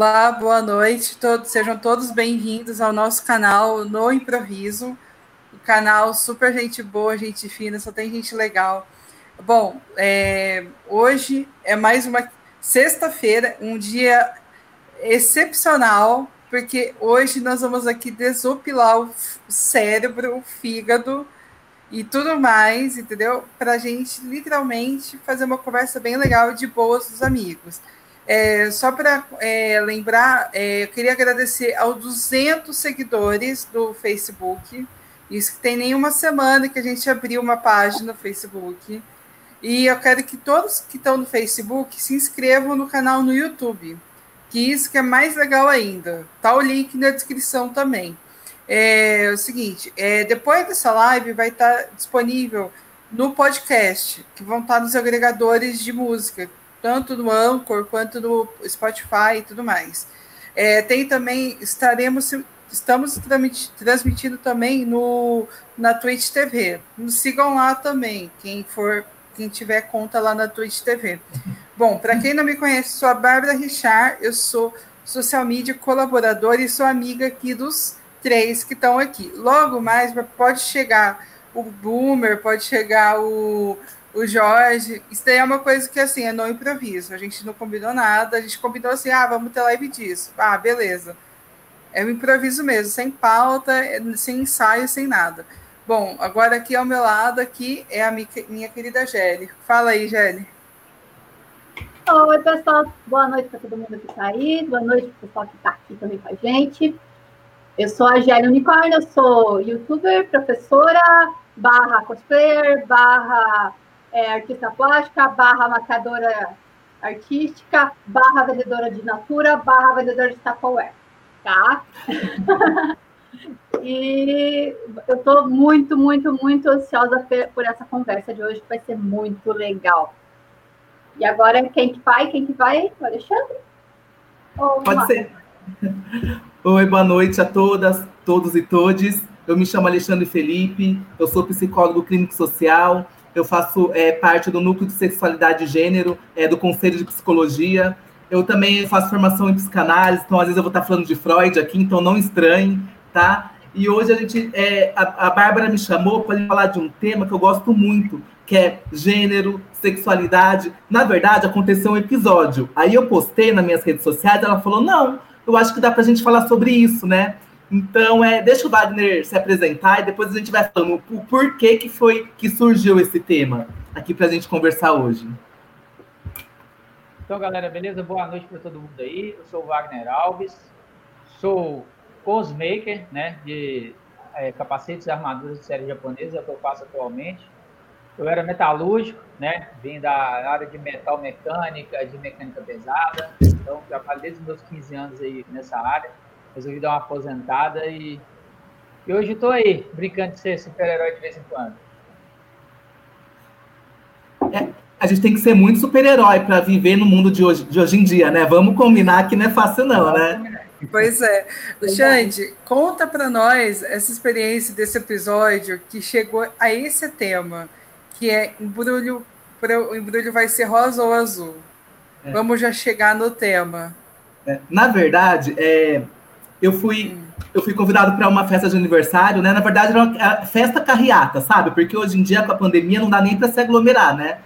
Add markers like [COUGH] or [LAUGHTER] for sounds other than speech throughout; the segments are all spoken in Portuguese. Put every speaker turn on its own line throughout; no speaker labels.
Olá, boa noite. Todos, sejam todos bem-vindos ao nosso canal No Improviso. O canal super gente boa, gente fina, só tem gente legal. Bom, é, hoje é mais uma sexta-feira, um dia excepcional, porque hoje nós vamos aqui desopilar o cérebro, o fígado e tudo mais, entendeu? Para a gente literalmente fazer uma conversa bem legal de boas dos amigos. É, só para é, lembrar, é, eu queria agradecer aos 200 seguidores do Facebook. Isso que tem nenhuma semana que a gente abriu uma página no Facebook. E eu quero que todos que estão no Facebook se inscrevam no canal no YouTube. Que isso que é mais legal ainda. Tá o link na descrição também. É, o seguinte, é, depois dessa live vai estar disponível no podcast, que vão estar nos agregadores de música, tanto no Anchor quanto no Spotify e tudo mais. É, tem também, estaremos, estamos transmitindo também no, na Twitch TV. Nos sigam lá também, quem for, quem tiver conta lá na Twitch TV. Bom, para quem não me conhece, sou a Bárbara Richard, eu sou social media colaboradora e sou amiga aqui dos três que estão aqui. Logo mais pode chegar o Boomer, pode chegar o o Jorge, isso daí é uma coisa que assim, é no improviso. A gente não combinou nada, a gente combinou assim, ah, vamos ter live disso. Ah, beleza. É um improviso mesmo, sem pauta, sem ensaio, sem nada. Bom, agora aqui ao meu lado aqui é a minha querida Gelly. Fala aí, Gelly.
Oi, pessoal. Boa noite para todo mundo que está aí. Boa noite para o pessoal que está aqui também com a gente. Eu sou a Gelly Unicórnio, eu sou youtuber, professora, barra cosplayer, barra é, artista plástica, barra marcadora artística, barra vendedora de natura, barra vendedora de Tupperware, tá? [LAUGHS] e eu estou muito, muito, muito ansiosa por essa conversa de hoje, que vai ser muito legal. E agora, quem que vai? Quem que vai? O Alexandre?
Ou Pode ser. Oi, boa noite a todas, todos e todes. Eu me chamo Alexandre Felipe, eu sou psicólogo clínico social, eu faço é, parte do núcleo de sexualidade e gênero, é, do Conselho de Psicologia. Eu também faço formação em psicanálise, então às vezes eu vou estar falando de Freud aqui, então não estranhe, tá? E hoje a gente, é, a, a Bárbara me chamou para falar de um tema que eu gosto muito, que é gênero, sexualidade. Na verdade, aconteceu um episódio. Aí eu postei nas minhas redes sociais, ela falou: não, eu acho que dá para a gente falar sobre isso, né? Então, é, deixa o Wagner se apresentar e depois a gente vai falando o porquê que foi que surgiu esse tema aqui para a gente conversar hoje.
Então, galera, beleza? Boa noite para todo mundo aí. Eu sou o Wagner Alves, sou cosmaker, né, de é, capacetes e armaduras de série japonesa, é o que eu faço atualmente. Eu era metalúrgico, né, vim da área de metal mecânica, de mecânica pesada, então trabalho desde meus 15 anos aí nessa área resolvi dar uma aposentada e, e hoje estou aí, brincando de ser super-herói de vez em quando.
É, a gente tem que ser muito super-herói para viver no mundo de hoje, de hoje em dia, né? Vamos combinar que não é fácil, não, né?
Pois é. Xande, conta para nós essa experiência desse episódio que chegou a esse tema, que é embrulho, o embrulho vai ser rosa ou azul. É. Vamos já chegar no tema.
É, na verdade, é, eu fui eu fui convidado para uma festa de aniversário, né? Na verdade, era uma festa carreata, sabe? Porque hoje em dia, com a pandemia, não dá nem para se aglomerar, né?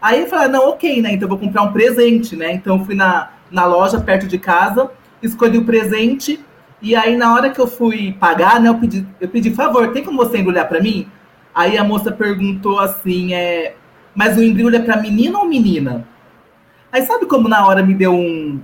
Aí eu falei, não, ok, né? Então eu vou comprar um presente, né? Então fui na, na loja perto de casa, escolhi o presente, e aí na hora que eu fui pagar, né? Eu pedi, eu pedi, favor, tem como você embrulhar para mim? Aí a moça perguntou assim, é, mas o embrulho é para menino ou menina? Aí sabe como na hora me deu um,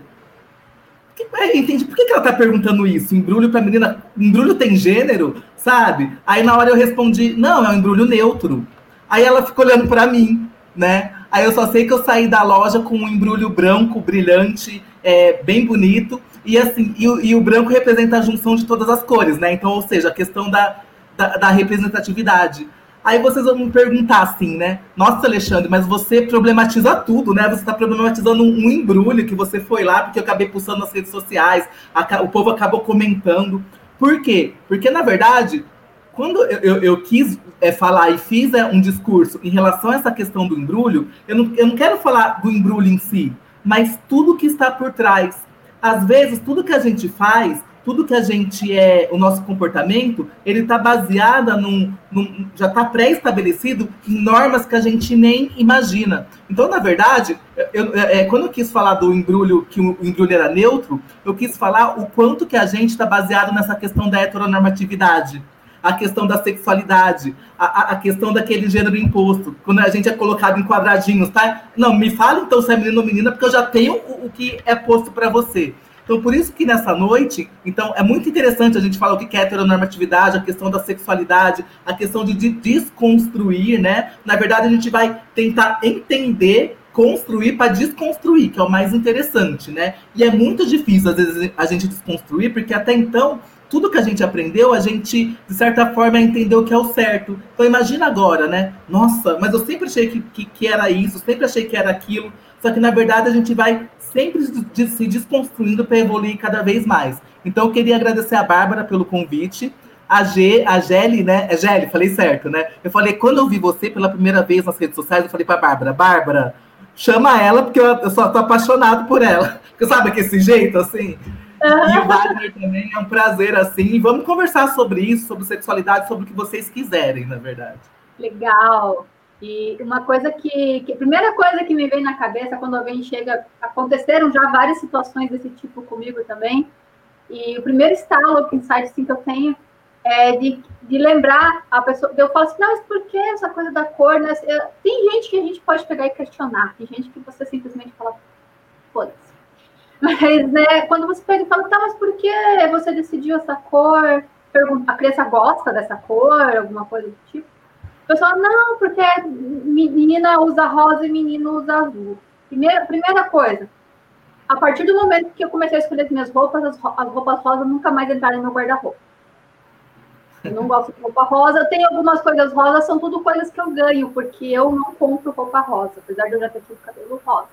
é, entendi. Por que, que ela tá perguntando isso? Embrulho pra menina. Embrulho tem gênero, sabe? Aí na hora eu respondi, não, é um embrulho neutro. Aí ela ficou olhando para mim, né? Aí eu só sei que eu saí da loja com um embrulho branco, brilhante, é, bem bonito. E assim, e, e, o branco representa a junção de todas as cores, né? Então, ou seja, a questão da, da, da representatividade. Aí vocês vão me perguntar assim, né? Nossa, Alexandre, mas você problematiza tudo, né? Você está problematizando um, embrulho que você foi lá, porque eu acabei postando nas redes sociais, a, o povo acabou comentando. Por quê? Porque, na verdade, quando eu, eu, eu quis é, falar e fiz é, um discurso em relação a essa questão do embrulho, eu não, eu não quero falar do embrulho em si, mas tudo que está por trás. Às vezes, tudo que a gente faz tudo que a gente é, o nosso comportamento, ele está baseado num, num, já está pré-estabelecido em normas que a gente nem imagina. Então, na verdade, eu, é, quando eu quis falar do embrulho, que o embrulho era neutro, eu quis falar o quanto que a gente está baseado nessa questão da heteronormatividade a questão da sexualidade, a, a, questão daquele gênero imposto, quando a gente é colocado em quadradinhos, tá? Não, me fala então se é menino ou menina, porque eu já tenho o, o que é posto para você. Então, por isso que nessa noite, então, é muito interessante a gente falar o que é heteronormatividade, a questão da sexualidade, a questão de, de desconstruir, né? Na verdade, a gente vai tentar entender construir para desconstruir, que é o mais interessante, né? E é muito difícil, às vezes, a gente desconstruir, porque até então, tudo que a gente aprendeu, a gente, de certa forma, entendeu que é o certo. Então, imagina agora, né? Nossa, mas eu sempre achei que, que, que era isso, sempre achei que era aquilo. Só que, na verdade, a gente vai sempre se desconstruindo para evoluir cada vez mais. Então, eu queria agradecer a Bárbara pelo convite. A G, a Gelli, né? É Gelli, falei certo, né? Eu falei, quando eu vi você pela primeira vez nas redes sociais, eu falei para Bárbara, Bárbara, chama ela, porque eu, eu só tô apaixonado por ela. [LAUGHS] Porque sabe que esse jeito, assim? Uhum. E o Wagner também é um prazer, assim. Vamos conversar sobre isso, sobre sexualidade, sobre o que vocês quiserem, na verdade.
Legal. E uma coisa que, que, primeira coisa que me vem na cabeça quando alguém chega, aconteceram já várias situações desse tipo comigo também. E o primeiro estalo, insight assim, que eu tenho é de, de lembrar a pessoa. Eu falo assim, não, mas por que essa coisa da cor? Né? Tem gente que a gente pode pegar e questionar, tem gente que você simplesmente fala, foda-se. Mas né, quando você pega e fala, tá, mas por que você decidiu essa cor? A criança gosta dessa cor, alguma coisa do tipo pessoal, não, porque menina usa rosa e menino usa azul. Primeira, primeira coisa, a partir do momento que eu comecei a escolher as minhas roupas, as, as roupas rosas nunca mais entraram no meu guarda-roupa. Eu não gosto de roupa rosa. Tem algumas coisas rosas, são tudo coisas que eu ganho, porque eu não compro roupa rosa, apesar de eu já ter tido cabelo rosa.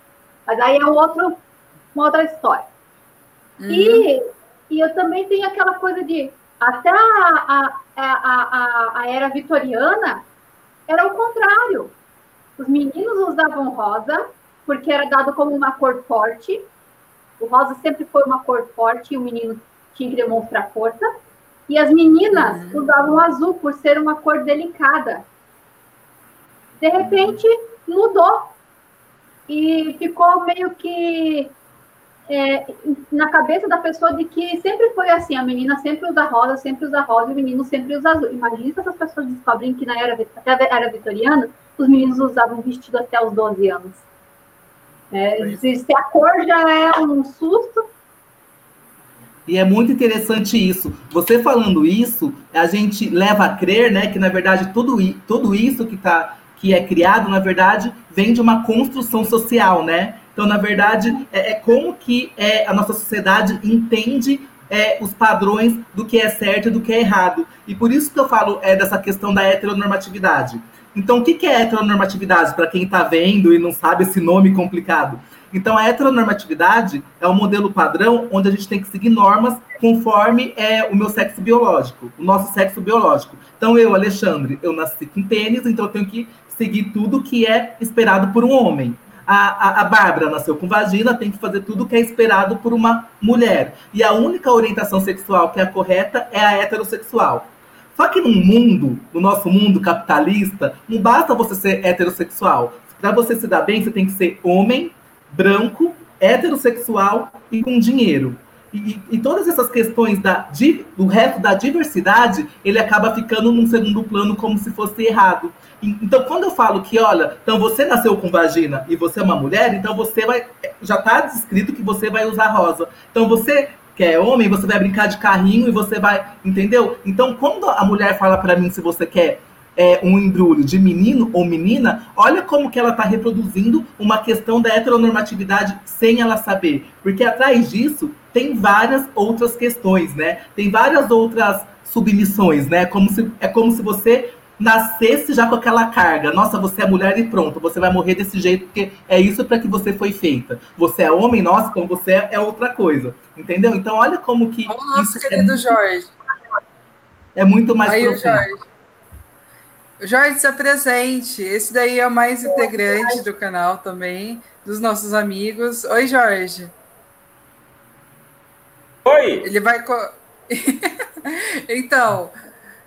Mas aí é outro, uma outra história. Uhum. E, e eu também tenho aquela coisa de até a, a, a, a, a era vitoriana, era o contrário. Os meninos usavam rosa, porque era dado como uma cor forte. O rosa sempre foi uma cor forte e o menino tinha que demonstrar força. E as meninas uhum. usavam azul por ser uma cor delicada. De repente, mudou. E ficou meio que é, na cabeça da pessoa de que sempre foi assim, a menina sempre usa rosa, sempre usa rosa, e o menino sempre usa azul. Imagina se essas pessoas descobrem que na era, até a era vitoriana, os meninos usavam vestido até os 12 anos. É, se, se a cor já é um susto,
e é muito interessante isso. Você falando isso, a gente leva a crer, né, que na verdade tudo, tudo isso que, tá, que é criado, na verdade, vem de uma construção social, né? Então, na verdade, é, é como que é, a nossa sociedade entende é, os padrões do que é certo e do que é errado. E por isso que eu falo é, dessa questão da heteronormatividade. Então, o que, que é heteronormatividade, para quem está vendo e não sabe esse nome complicado? Então, a heteronormatividade é um modelo padrão onde a gente tem que seguir normas conforme é o meu sexo biológico, o nosso sexo biológico. Então, eu, Alexandre, eu nasci com tênis, então eu tenho que seguir tudo que é esperado por um homem. A, a, a Bárbara nasceu com vagina, tem que fazer tudo o que é esperado por uma mulher. E a única orientação sexual que é a correta é a heterossexual. Só que no mundo, no nosso mundo capitalista, não basta você ser heterossexual. Para você se dar bem, você tem que ser homem, branco, heterossexual e com dinheiro. E, e, todas essas questões da, do resto da diversidade, ele acaba ficando num segundo plano como se fosse errado. Então, quando eu falo que, olha, então você nasceu com vagina e você é uma mulher, então você vai. Já está descrito que você vai usar rosa. Então você que é homem, você vai brincar de carrinho e você vai. Entendeu? Então, quando a mulher fala para mim se você quer é, um embrulho de menino ou menina, olha como que ela está reproduzindo uma questão da heteronormatividade sem ela saber. Porque atrás disso tem várias outras questões, né? Tem várias outras submissões, né? Como se, é como se você nascesse já com aquela carga. Nossa, você é mulher e pronto, você vai morrer desse jeito, porque é isso para que você foi feita. Você é homem, nossa, então você é outra coisa. Entendeu? Então, olha como que.
O nosso é querido é Jorge.
É muito mais Aí, profundo.
Jorge. Jorge, se apresente. Esse daí é o mais integrante do canal também, dos nossos amigos. Oi, Jorge. Oi! Ele vai. [LAUGHS] então,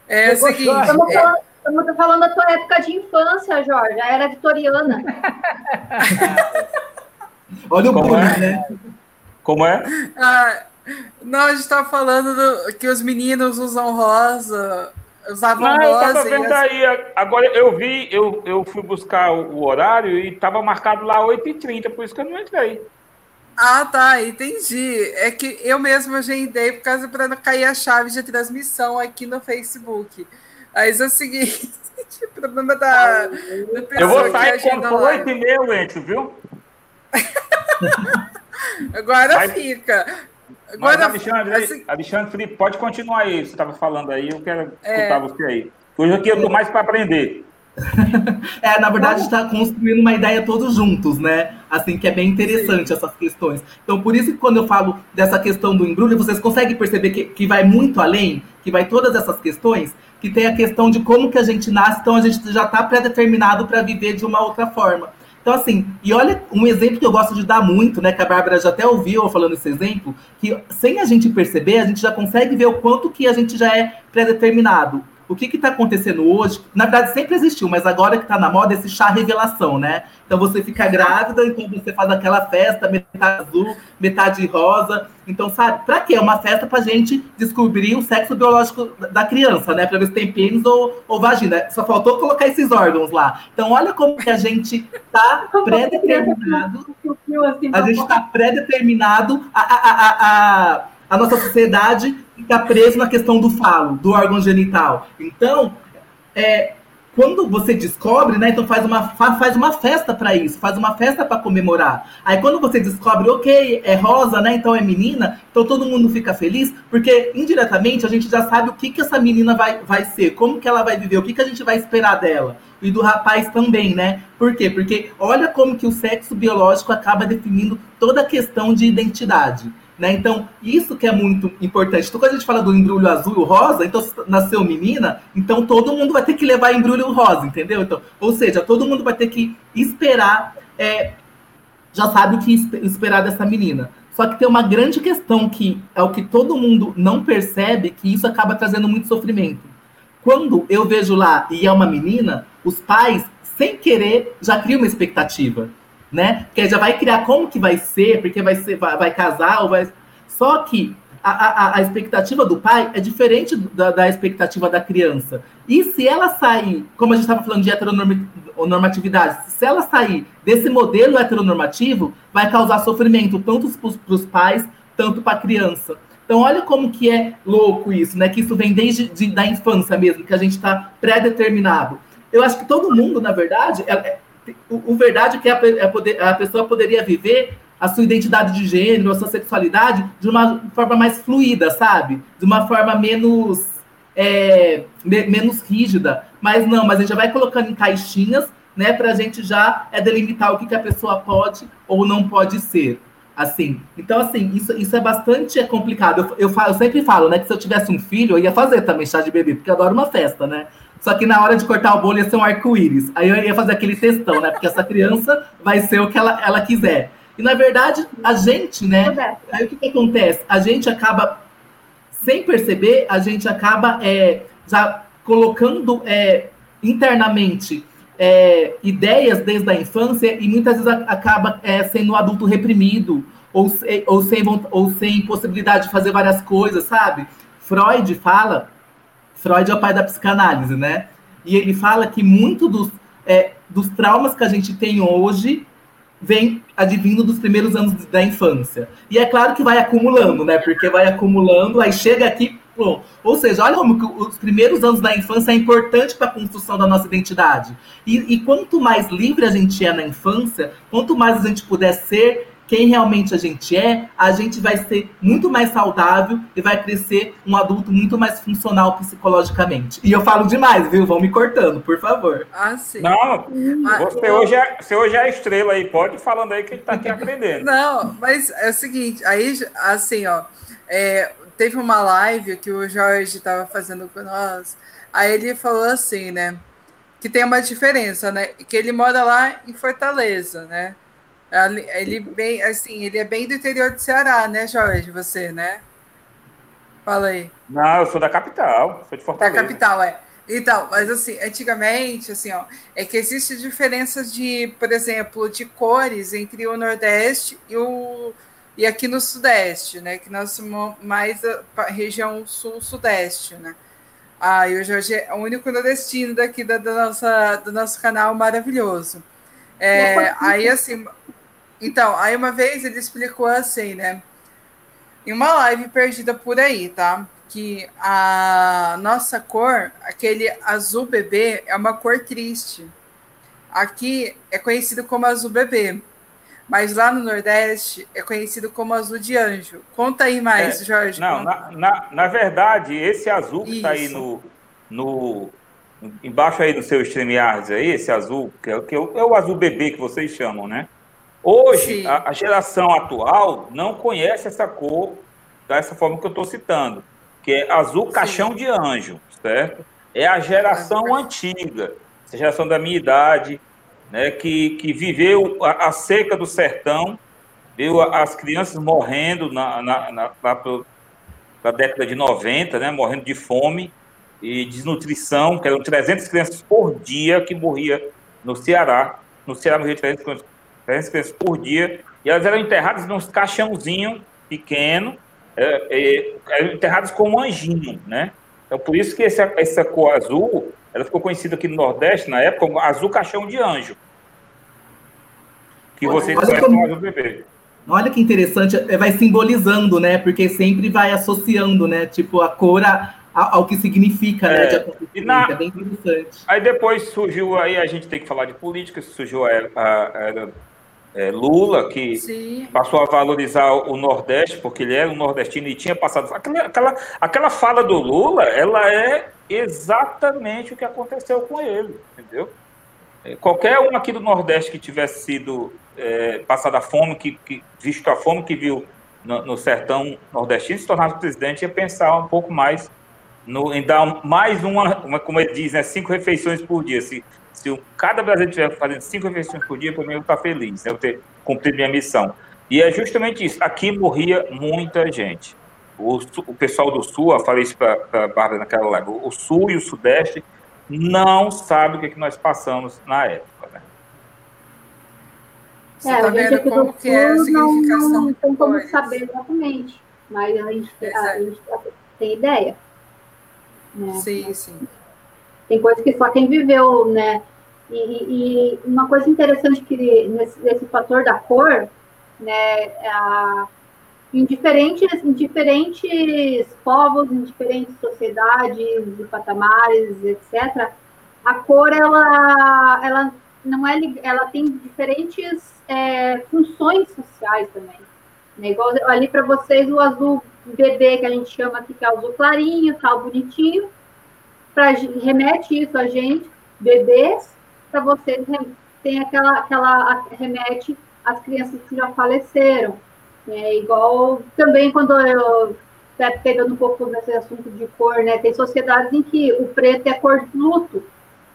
é o seguinte.
Estamos falando, estamos falando da tua época de infância, Jorge. A era vitoriana. [LAUGHS]
Olha o Como bullying, é? né?
Como é?
Ah, não, a gente está falando do, que os meninos usam rosa. Usavam não.
Eu vendo aí. Agora eu vi, eu, eu fui buscar o horário e estava marcado lá 8h30, por isso que eu não entrei.
Ah, tá, entendi. É que eu mesmo agendei por causa para não cair a chave de transmissão aqui no Facebook. Mas é o seguinte, [LAUGHS] o problema da, da
Eu vou sair com 8 e meio, Enzo, viu? [LAUGHS]
Agora Mas, fica.
Mas, Alexandre, assim, Alexandre Felipe, pode continuar aí. Você estava falando aí, eu quero é, escutar você aí. Hoje aqui eu estou mais para aprender. [LAUGHS]
é, na verdade, está construindo uma ideia todos juntos, né? Assim, que é bem interessante Sim. essas questões. Então, por isso que quando eu falo dessa questão do embrulho, vocês conseguem perceber que, que vai muito além, que vai todas essas questões, que tem a questão de como que a gente nasce, então a gente já está pré-determinado para viver de uma outra forma. Então, assim, e olha um exemplo que eu gosto de dar muito, né? Que a Bárbara já até ouviu eu falando esse exemplo, que sem a gente perceber, a gente já consegue ver o quanto que a gente já é pré-determinado o que está acontecendo hoje, na verdade sempre existiu, mas agora que está na moda esse chá revelação, né? Então você fica grávida, então você faz aquela festa, metade azul, metade rosa. Então, sabe, para quê? É uma festa para gente descobrir o sexo biológico da criança, né? Para ver se tem pênis ou, ou vagina. Só faltou colocar esses órgãos lá. Então, olha como que a gente [LAUGHS] está pré-determinado. A gente está pré-determinado a, a, a, a a nossa sociedade fica preso na questão do falo, do órgão genital. Então, é, quando você descobre, né, então faz uma, faz uma festa para isso, faz uma festa para comemorar. Aí quando você descobre, ok, é rosa, né, então é menina, então todo mundo fica feliz, porque indiretamente a gente já sabe o que, que essa menina vai, vai ser, como que ela vai viver, o que, que a gente vai esperar dela. E do rapaz também, né? Por quê? Porque olha como que o sexo biológico acaba definindo toda a questão de identidade. Né? Então, isso que é muito importante. Então, quando a gente fala do embrulho azul e rosa, então nasceu menina, então todo mundo vai ter que levar embrulho rosa, entendeu? Então, ou seja, todo mundo vai ter que esperar, é, já sabe o que esperar dessa menina. Só que tem uma grande questão que é o que todo mundo não percebe, que isso acaba trazendo muito sofrimento. Quando eu vejo lá e é uma menina, os pais, sem querer, já criam uma expectativa né? Porque já vai criar como que vai ser, porque vai ser, vai, vai casar ou vai. Só que a, a, a expectativa do pai é diferente da, da, expectativa da criança. E se ela sair, como a gente estava falando de heteronormatividade, se ela sair desse modelo heteronormativo, vai causar sofrimento tanto para os pais, tanto para a criança. Então, olha como que é louco isso, né? Que isso vem desde de, da infância mesmo, que a gente está pré-determinado. Eu acho que todo mundo, na verdade, é, é o, verdade é que a, a, a pessoa poderia viver a sua identidade de gênero, a sua sexualidade de uma forma mais fluida, sabe? De uma forma menos é, me, menos rígida. Mas não, mas a gente já vai colocando em caixinhas, né, para a gente já é delimitar o que, que a pessoa pode ou não pode ser. Assim, então assim, isso, isso é bastante complicado. Eu, eu, eu sempre falo, né, que se eu tivesse um filho, eu ia fazer também chá de bebê, porque eu adoro uma festa, né? Só que na hora de cortar o bolo ia ser um arco-íris. Aí eu ia fazer aquele textão, né? Porque essa criança vai ser o que ela, ela quiser. E na verdade, a gente, né? Aí o que, que acontece? A gente acaba, sem perceber, a gente acaba é, já colocando é, internamente é, ideias desde a infância e muitas vezes acaba é, sendo um adulto reprimido ou, ou, sem, ou sem possibilidade de fazer várias coisas, sabe? Freud fala Freud é o pai da psicanálise, né? E ele fala que muito dos, é, dos traumas que a gente tem hoje vem advindo dos primeiros anos da infância. E é claro que vai acumulando, né? Porque vai acumulando, aí chega aqui, bom. Ou seja, olha como os primeiros anos da infância é importante para a construção da nossa identidade. E, e quanto mais livre a gente é na infância, quanto mais a gente puder ser quem realmente a gente é, a gente vai ser muito mais saudável e vai crescer um adulto muito mais funcional psicologicamente. E eu falo demais, viu? Vão me cortando, por favor.
Ah, sim. Não, você, hoje é, você hoje é a estrela aí, pode ir falando aí que a gente tá aqui aprendendo.
Não, mas é o seguinte, aí, assim, ó, é, teve uma live que o Jorge estava fazendo com nós, aí ele falou assim, né, que tem uma diferença, né, que ele mora lá em Fortaleza, né, ele bem, assim, ele é bem do interior do Ceará, né, Jorge? Você, né? Fala aí.
Não, eu sou da capital, sou de Fortaleza.
Da capital, é. Então, mas assim, antigamente, assim, ó, é que existe diferenças de, por exemplo, de cores entre o Nordeste e o e aqui no Sudeste, né? Que nós somos mais a região Sul-Sudeste, né? Ah, e o Jorge é o único nordestino daqui da, da nossa, do nosso canal maravilhoso. É, aí, assim, então, aí uma vez ele explicou assim, né? Em uma live perdida por aí, tá? Que a nossa cor, aquele azul bebê, é uma cor triste. Aqui é conhecido como azul bebê. Mas lá no Nordeste é conhecido como azul de anjo. Conta aí mais, é, Jorge.
Não, na, na, na, verdade, esse azul que está aí no, no. Embaixo aí do seu StreamYards aí, esse azul, que é, que é, o, é o azul bebê que vocês chamam, né? Hoje, a, a, geração atual não conhece essa cor dessa forma que eu estou citando, que é azul Sim. caixão de anjo, certo? É a geração antiga, essa geração da minha idade, né, que, que viveu a, a seca do sertão, viu as crianças morrendo na, na, na, na, década de 90, né, morrendo de fome e desnutrição, que eram 300 crianças por dia que morria no Ceará. No Ceará morria 300 crianças, 300 crianças por dia, e elas eram enterradas num caixãozinho pequeno, é, é, eram enterradas com anjinho, né? Então, por isso que essa, essa cor azul ela ficou conhecida aqui no Nordeste, na época, como Azul Caixão de Anjo. Que vocês conhecem como Azul Bebê.
Olha que interessante, é, vai simbolizando, né? Porque sempre vai associando, né? Tipo, a cor a, a, ao que significa, né,
é, né? De na... É bem interessante. Aí depois surgiu, aí a gente tem que falar de política, surgiu a, a, é, Lula, que Sim. passou a valorizar o Nordeste, porque ele era um nordestino e tinha passado. Aquela, aquela, aquela fala do Lula, ela é exatamente o que aconteceu com ele, entendeu? É, qualquer um aqui do Nordeste que tivesse sido é, passado a fome, que, que, visto a fome que viu no, no, sertão nordestino, se tornasse presidente, ia pensar um pouco mais no, em dar mais uma, uma como ele diz, né, cinco refeições por dia. Se, se cada brasileiro estiver fazendo cinco refeições por dia, para mim eu estar feliz, né, eu ter cumprido minha missão. E é justamente isso. Aqui morria muita gente. O, o pessoal do Sul, eu falei isso para a Bárbara naquela live, o Sul e o Sudeste não sabem o que, é que nós passamos na época. Né?
Você é, tá vendo como que é a significação não, não tem como saber exatamente, mas a gente, a, a gente tem ideia.
Né? Sim, sim.
Tem coisas que só quem viveu, né? E, e uma coisa interessante que nesse, nesse fator da cor, né, a, em diferentes, em diferentes povos, em diferentes sociedades e patamares, etc., a cor ela, ela não é ela tem diferentes é, funções sociais também. Né? Igual ali para vocês o azul bebê que a gente chama aqui que é azul clarinho, tal bonitinho, pra, remete isso a gente, bebês, para vocês tem aquela aquela remete às crianças que já faleceram é igual também quando eu tá pegando um pouco nesse assunto de cor, né? Tem sociedades em que o preto é cor de luto.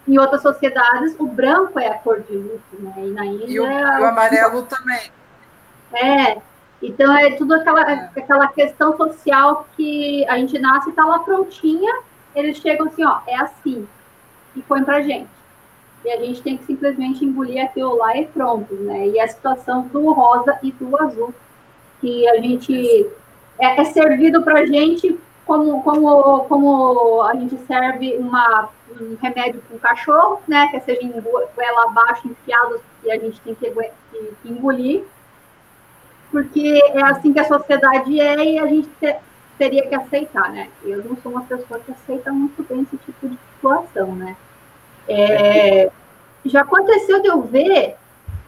Em outras sociedades, o branco é a cor de luto, né? E na Índia.
E o,
é
o amarelo também.
É. Então é tudo aquela, é. aquela questão social que a gente nasce e está lá prontinha, eles chegam assim, ó, é assim, e põe pra gente. E a gente tem que simplesmente engolir aquilo lá e pronto, né? E a situação do rosa e do azul que a gente é, é servido para a gente como, como, como a gente serve uma, um remédio para um cachorro, né? Que seja goela abaixo, enfiado, e a gente tem que, que, que, engolir. Porque é assim que a sociedade é e a gente te, teria que aceitar, né? Eu não sou uma pessoa que aceita muito bem esse tipo de situação, né? É, já aconteceu de eu ver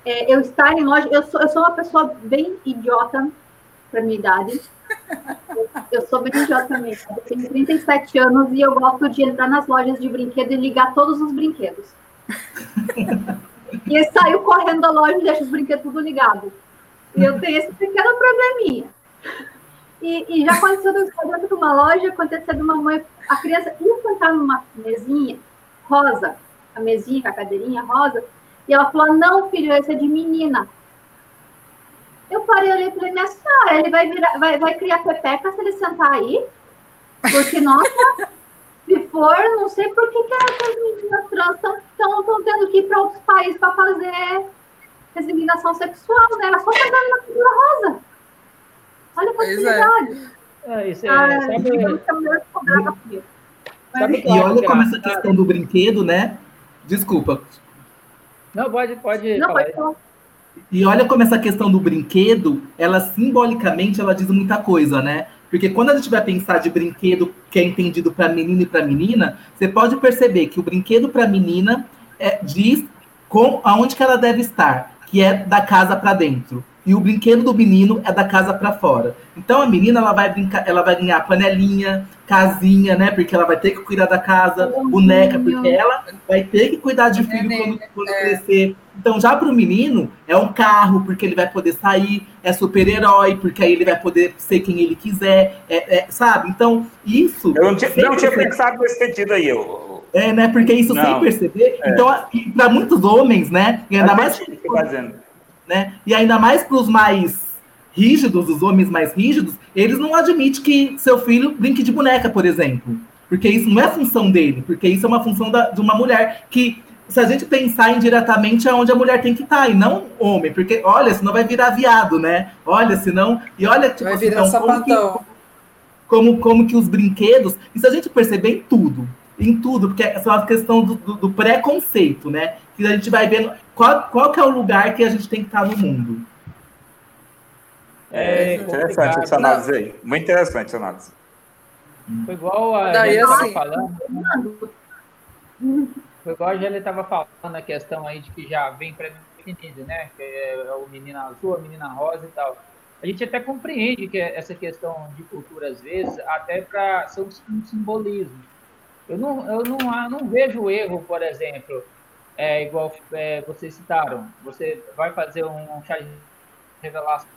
é, eu estar em loja. Eu sou, eu sou uma pessoa bem idiota para minha idade. Eu, sou bem idiota mesmo. Eu tenho 37 anos e eu gosto de entrar nas lojas de brinquedo e ligar todos os brinquedos. e saiu correndo da loja e deixa os brinquedos tudo ligados. E eu tenho esse pequeno probleminha. E, e já aconteceu dentro de uma loja, aconteceu de uma mãe, a criança ia sentar numa mesinha rosa, a mesinha com a cadeirinha rosa, e ela falou: Não, filho, esse é de menina. Eu parei ali e falei, minha senhora, ele vai, virar, vai, vai criar pepeca se ele sentar aí? Porque, nossa, se for, não sei por que, que as meninas trans estão tendo que ir para outros países para fazer resignação sexual, né? Ela só tá dando na rosa. Olha a possibilidade. É, isso é, ah,
sabe... sabe e olha como essa questão do brinquedo, né? Desculpa.
Não, pode, pode. Não, pode falar.
E olha como essa questão do brinquedo, ela simbolicamente ela diz muita coisa, né? Porque quando a gente vai pensar de brinquedo que é entendido para menino e para menina, você pode perceber que o brinquedo para menina é, diz com aonde que ela deve estar, que é da casa para dentro e o brinquedo do menino é da casa para fora. Então a menina ela vai brincar, ela vai ganhar panelinha, casinha, né? Porque ela vai ter que cuidar da casa, boneca, porque ela vai ter que cuidar de filho quando, quando é. crescer. Então já para o menino é um carro, porque ele vai poder sair, é super-herói, porque aí ele vai poder ser quem ele quiser, é, é, sabe? Então isso.
Eu não tinha, não tinha pensado nesse sentido aí. Eu...
É, né? Porque isso não. sem perceber. É. Então, para muitos homens, né? E ainda mais. Que fazendo né? E ainda mais para os mais rígidos, os homens mais rígidos, eles não admitem que seu filho brinque de boneca, por exemplo. Porque isso não é função dele, porque isso é uma função da, de uma mulher que, se a gente pensar indiretamente, é onde a mulher tem que estar, tá, e não homem, porque, olha, senão vai virar viado, né? Olha, senão. E olha, tipo,
vai virar então, como, que,
como, como que os brinquedos. E se a gente perceber em tudo, em tudo, porque é uma questão do, do, do preconceito, né? Que a gente vai vendo qual, qual que é o lugar que a gente tem que estar no mundo.
É, é interessante essa análise aí. Muito interessante essa análise.
Foi igual a Daí, assim, falando. Foi igual a Gélia estava falando a questão aí de que já vem pré-definido, né? Que é o menino azul, a menina rosa e tal. A gente até compreende que essa questão de cultura, às vezes, até para ser um simbolismo. Eu não, eu não, eu não vejo erro, por exemplo, é igual é, vocês citaram, você vai fazer um chá de revelação,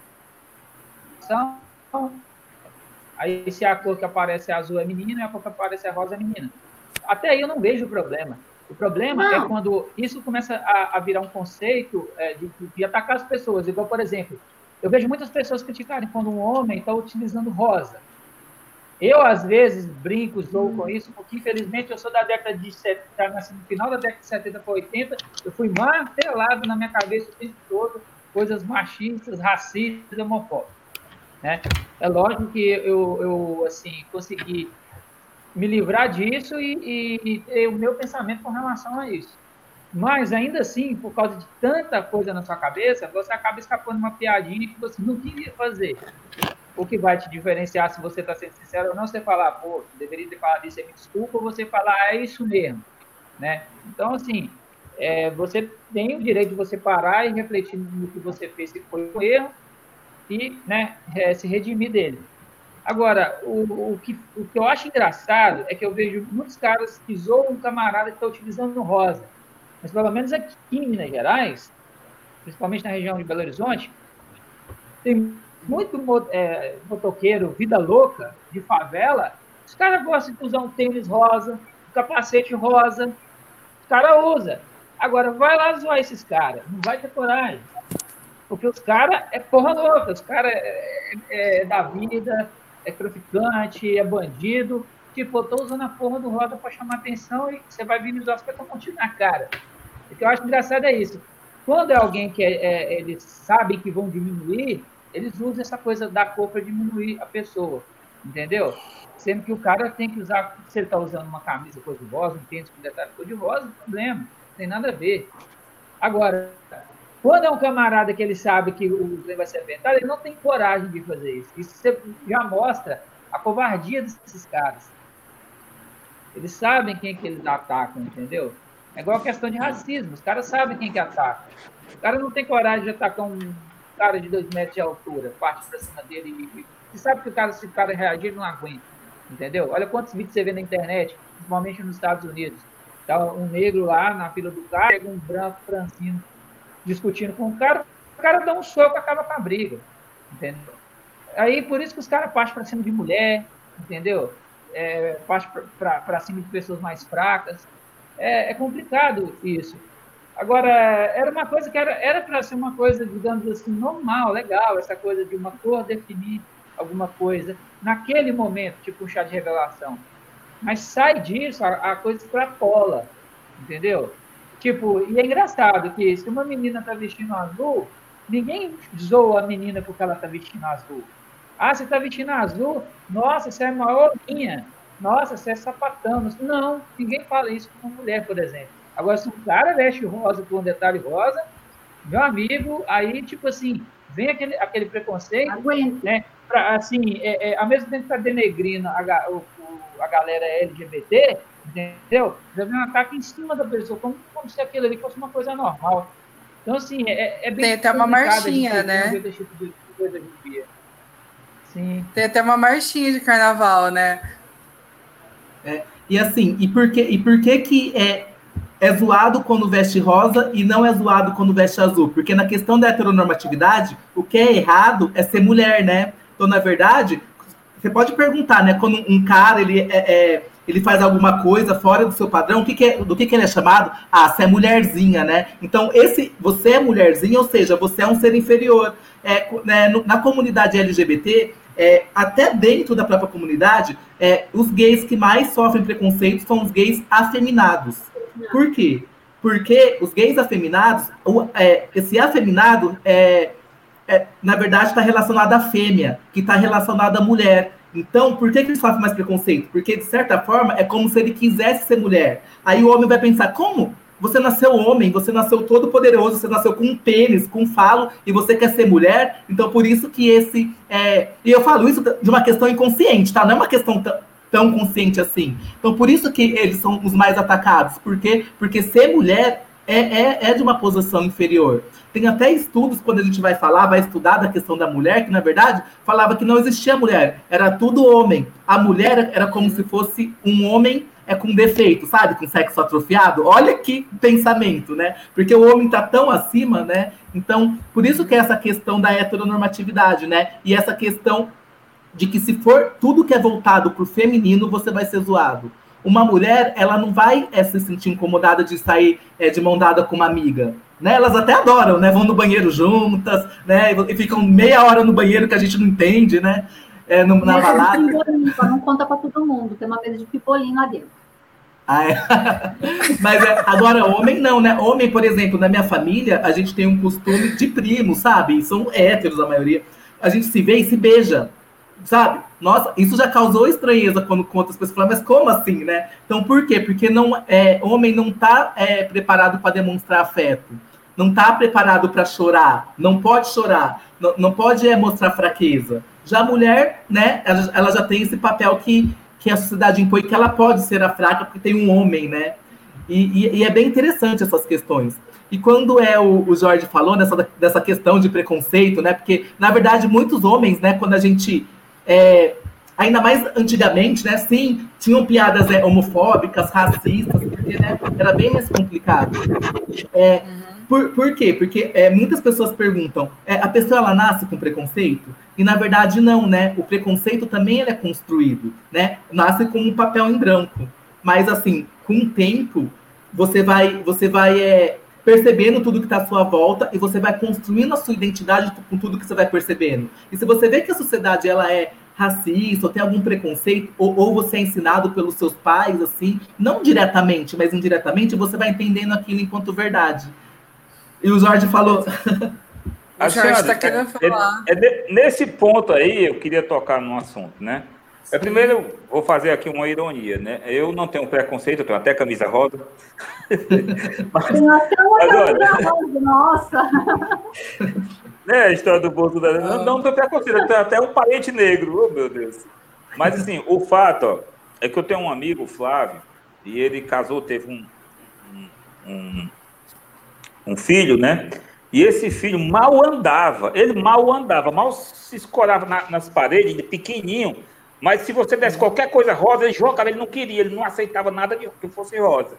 aí se a cor que aparece azul é menina e a cor que aparece rosa é menina. Até aí eu não vejo problema. O problema é não. é quando isso começa a, a virar um conceito é, de, de, atacar as pessoas. Igual, por exemplo, eu vejo muitas pessoas criticarem quando um homem está utilizando rosa. Eu, às vezes, brinco, zoo com isso, porque, infelizmente, eu sou da década de 70, nasci no final da década de 70 para 80, eu fui martelado na minha cabeça o tempo todo, coisas machistas, racistas, homofóbicas. Né? É lógico que eu, eu assim, consegui me livrar disso e, e ter o meu pensamento com relação a isso. Mas, ainda assim, por causa de tanta coisa na sua cabeça, você acaba escapando uma piadinha que você não queria fazer o que vai te diferenciar se você está sendo sincero ou não, você falar, pô, deveria ter falado isso, me desculpa, ou você falar, é isso mesmo, né? Então, assim, é, você tem o direito de você parar e refletir no que você fez, se foi um erro, e né, é, se redimir dele. Agora, o, o, que, o que eu acho engraçado é que eu vejo muitos caras que zoam um camarada que está utilizando rosa. Mas pelo menos aqui em Minas Gerais, principalmente na região de Belo Horizonte, tem muito é, motoqueiro, vida louca, de favela, os caras gostam de usar um tênis rosa, um capacete rosa, os caras usam. Agora, vai lá zoar esses caras, não vai ter coragem. Porque os caras é porra louca, os caras é, é, é, da vida, é traficante, é bandido. Tipo, eu tô usando a porra do roda para chamar atenção e você vai vir nos ossos para continuar na cara. O que eu acho engraçado é isso. Quando é alguém que é, é, eles sabem que vão diminuir, eles usam essa coisa da cor para diminuir a pessoa, entendeu? Sendo que o cara tem que usar, se ele está usando uma camisa cor de rosa, um tênis com detalhe cor de rosa, não problema, não tem nada a ver. Agora, quando é um camarada que ele sabe que o trem vai ser aventado, ele não tem coragem de fazer isso. Isso já mostra a covardia desses caras. Eles sabem quem que eles atacam, entendeu? É igual a questão de racismo. Os caras sabem quem que ataca. O cara não tem coragem de atacar um cara de dois metros de altura, parte para cima dele e, e sabe que o cara, se o cara reagir, não aguenta. Entendeu? Olha quantos vídeos você vê na internet, principalmente nos Estados Unidos. Tá um negro lá na fila do carro, pega um branco francino discutindo com o cara, o cara dá um soco e acaba com a briga. Entendeu? Aí por isso que os caras partem para cima de mulher, entendeu? É, partem para cima de pessoas mais fracas. É, é complicado isso. Agora, era uma coisa que era para ser uma coisa, digamos assim, normal, legal, essa coisa de uma cor definir alguma coisa, naquele momento, tipo um chá de revelação. Mas sai disso, a, a coisa extrapola, entendeu? Tipo, e é engraçado que se uma menina tá vestindo azul, ninguém zoa a menina porque ela tá vestindo azul. Ah, você tá vestindo azul? Nossa, você é maior minha. Nossa, você é sapatão. Não, ninguém fala isso com uma mulher, por exemplo. Agora, se um cara veste rosa com um detalhe rosa, meu amigo, aí, tipo assim, vem aquele, aquele preconceito, Aguenta. né? Pra, assim, é, é, ao mesmo tempo que tá denegrindo a, o, a galera LGBT, entendeu? Já vem um ataque em cima da pessoa, como, como se aquilo ali fosse uma coisa normal. Então, assim, é, é bem.
Tem até uma marchinha, né?
Tipo de coisa de
Sim. Tem até uma marchinha de carnaval, né?
É, e assim, e por que, e por que que é, é zoado quando veste rosa e não é zoado quando veste azul? Porque na questão da heteronormatividade, o que é errado é ser mulher, né? Então, na verdade, você pode perguntar, né? Quando um cara ele, é, é, ele faz alguma coisa fora do seu padrão, que, que é, do que, que ele é chamado? Ah, você é mulherzinha, né? Então, esse você é mulherzinha, ou seja, você é um ser inferior. É, né, na comunidade LGBT, é, até dentro da própria comunidade, é, os gays que mais sofrem preconceito são os gays afeminados. Por quê? Porque os gays afeminados, é, esse afeminado é, é, na verdade, está relacionado à fêmea, que está relacionado à mulher. Então, por que, que ele sofre mais preconceito? Porque, de certa forma, é como se ele quisesse ser mulher. Aí o homem vai pensar, como? Você nasceu homem, você nasceu todo poderoso, você nasceu com um pênis, com um falo, e você quer ser mulher? Então, por isso que esse... É... E eu falo isso de uma questão inconsciente, tá? Não é uma questão tão consciente assim. Então, por isso que eles são os mais atacados. Por quê? Porque ser mulher é, é, é de uma posição inferior. Tem até estudos, quando a gente vai falar, vai estudar da questão da mulher, que na verdade falava que não existia mulher, era tudo homem. A mulher era como se fosse um homem é com defeito, sabe? Com sexo atrofiado. Olha que pensamento, né? Porque o homem tá tão acima, né? Então, por isso que é essa questão da heteronormatividade, né? E essa questão de que se for tudo que é voltado para o feminino, você vai ser zoado. Uma mulher, ela não vai é, se sentir incomodada de sair é, de mão dada com uma amiga. Né? Elas até adoram, né? Vão no banheiro juntas, né? E ficam meia hora no banheiro que a gente não entende, né? É, no, na balada.
Não conta para todo mundo, tem uma mesa de pipolinho lá dentro.
Ah, é. [LAUGHS] Mas é, agora, homem não, né? Homem, por exemplo, na minha família, a gente tem um costume de primo, sabe? São héteros a maioria. A gente se vê e se beija sabe? Nossa, isso já causou estranheza quando conta as pessoas falam, mas como assim, né? Então, por quê? Porque não, é, homem não está é, preparado para demonstrar afeto, não está preparado para chorar, não pode chorar, não, não pode é, mostrar fraqueza. Já a mulher, né, ela, ela, já tem esse papel que, que a sociedade impõe que ela pode ser a fraca porque tem um homem, né? E, e, e é bem interessante essas questões. E quando é o, o Jorge falou dessa, dessa questão de preconceito, né? Porque, na verdade, muitos homens, né, quando a gente é, ainda mais antigamente, né? Sim, tinham piadas é, homofóbicas, racistas, porque né, era bem mais complicado. É, uhum. por, por quê? Porque é, muitas pessoas perguntam: é, a pessoa ela nasce com preconceito? E na verdade não, né? O preconceito também ele é construído, né? Nasce com um papel em branco, mas assim, com o tempo você vai, você vai é, percebendo tudo que está à sua volta e você vai construindo a sua identidade com tudo que você vai percebendo. E se você vê que a sociedade ela é racista, ou tem algum preconceito, ou, ou você é ensinado pelos seus pais, assim, não diretamente, mas indiretamente, você vai entendendo aquilo enquanto verdade. E o Jorge falou. [LAUGHS]
A Jorge está querendo é, falar. É, é, nesse ponto aí, eu queria tocar num assunto, né? É, primeiro, vou fazer aqui uma ironia, né? Eu não tenho preconceito, eu tenho até camisa rosa. [LAUGHS]
mas, mas olha, nossa!
Né, [LAUGHS] a história do bolso da. Não, não tenho preconceito, eu tenho até um parente negro, oh, meu Deus. Mas assim, o fato ó, é que eu tenho um amigo, Flávio, e ele casou, teve um, um, um filho, né? E esse filho mal andava, ele mal andava, mal se escorava na, nas paredes, pequenininho. Mas se você desse qualquer coisa rosa, ele jogava, ele não queria, ele não aceitava nada que fosse rosa.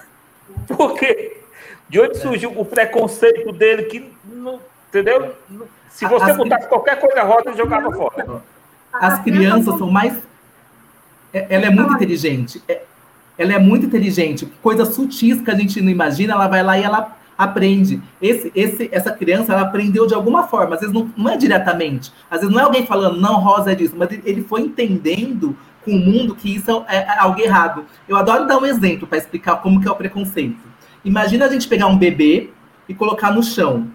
[LAUGHS] Porque de onde surgiu o preconceito dele que, não, entendeu? Se você As botasse qualquer coisa rosa, ele jogava fora.
As crianças são mais. É, ela é muito inteligente. É, ela é muito inteligente. Coisas sutis que a gente não imagina, ela vai lá e ela aprende. Esse, esse, essa criança ela aprendeu de alguma forma, às vezes não, não é diretamente, às vezes não é alguém falando, não, Rosa é disso, mas ele foi entendendo com o mundo que isso é, é algo errado. Eu adoro dar um exemplo para explicar como que é o preconceito. Imagina a gente pegar um bebê e colocar no chão.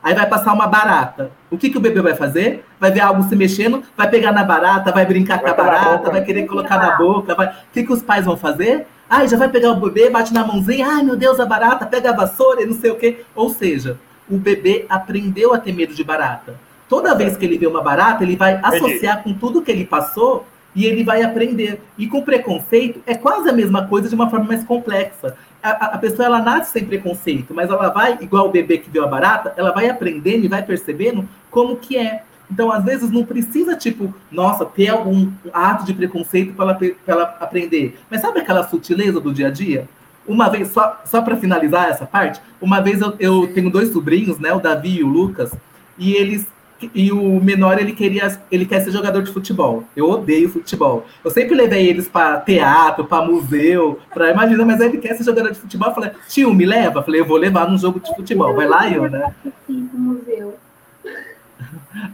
Aí vai passar uma barata. O que, que o bebê vai fazer? Vai ver algo se mexendo, vai pegar na barata, vai brincar vai com a barata, vai querer colocar na boca. Vai... O que, que os pais vão fazer? Ai, já vai pegar o bebê, bate na mãozinha, ai meu Deus, a barata, pega a vassoura e não sei o quê. Ou seja, o bebê aprendeu a ter medo de barata. Toda vez que ele vê uma barata, ele vai associar com tudo que ele passou e ele vai aprender. E com preconceito é quase a mesma coisa de uma forma mais complexa a, a, pessoa ela nasce sem preconceito, mas ela vai, igual o bebê que viu a barata, ela vai aprendendo e vai percebendo como que é. Então, às vezes, não precisa, tipo, nossa, ter algum ato de preconceito para ela, ela aprender. Mas sabe aquela sutileza do dia a dia? Uma vez, só, só para finalizar essa parte, uma vez eu, eu tenho dois sobrinhos, né, o Davi e o Lucas, e eles e o menor ele queria ele quer ser jogador de futebol. Eu odeio futebol. Eu sempre levei eles para teatro, para museu, para imagina, mas ele quer ser jogador de futebol. Eu falei, tio, me leva. Eu falei, eu vou levar num jogo de futebol. Vai lá, eu, né? museu.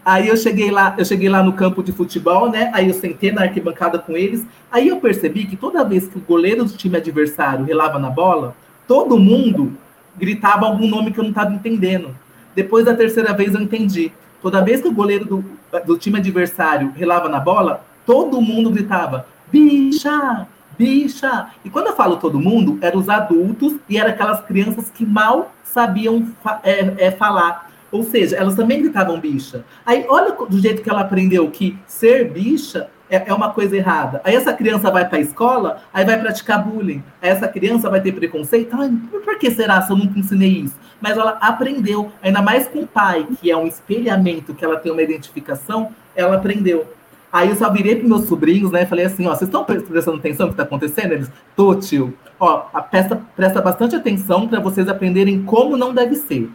Aí eu cheguei lá, eu cheguei lá no campo de futebol, né? Aí eu sentei na arquibancada com eles. Aí eu percebi que toda vez que o goleiro do time adversário relava na bola, todo mundo gritava algum nome que eu não estava entendendo. Depois da terceira vez eu entendi. Toda vez que o goleiro do, do time adversário relava na bola, todo mundo gritava: bicha, bicha. E quando eu falo todo mundo, eram os adultos e eram aquelas crianças que mal sabiam é, é, falar. Ou seja, elas também gritavam bicha. Aí, olha do jeito que ela aprendeu que ser bicha é, é uma coisa errada. Aí essa criança vai para a escola, aí vai praticar bullying. Aí essa criança vai ter preconceito. Ai, por que será se eu nunca ensinei isso? Mas ela aprendeu, ainda mais com o pai, que é um espelhamento, que ela tem uma identificação, ela aprendeu. Aí eu só virei para meus sobrinhos, né? Falei assim, ó, vocês estão prestando atenção no que está acontecendo? Eles, tô, tio. Ó, presta, presta bastante atenção para vocês aprenderem como não deve ser.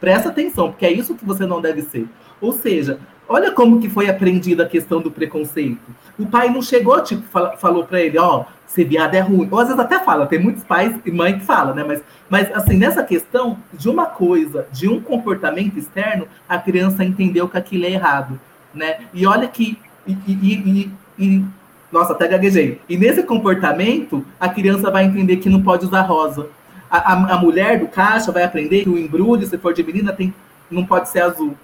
Presta atenção, porque é isso que você não deve ser. Ou seja, olha como que foi aprendida a questão do preconceito. O pai não chegou, tipo, falou para ele, ó, ser viado é ruim. Ou às vezes até fala, tem muitos pais e mãe que fala, né? Mas, mas assim, nessa questão de uma coisa, de um comportamento externo, a criança entendeu que aquilo é errado, né? E olha que. E, e, e, e nossa, até gaguejei. E nesse comportamento, a criança vai entender que não pode usar rosa. A, a, a mulher do caixa vai aprender que o embrulho, se for de menina, tem, não pode ser azul.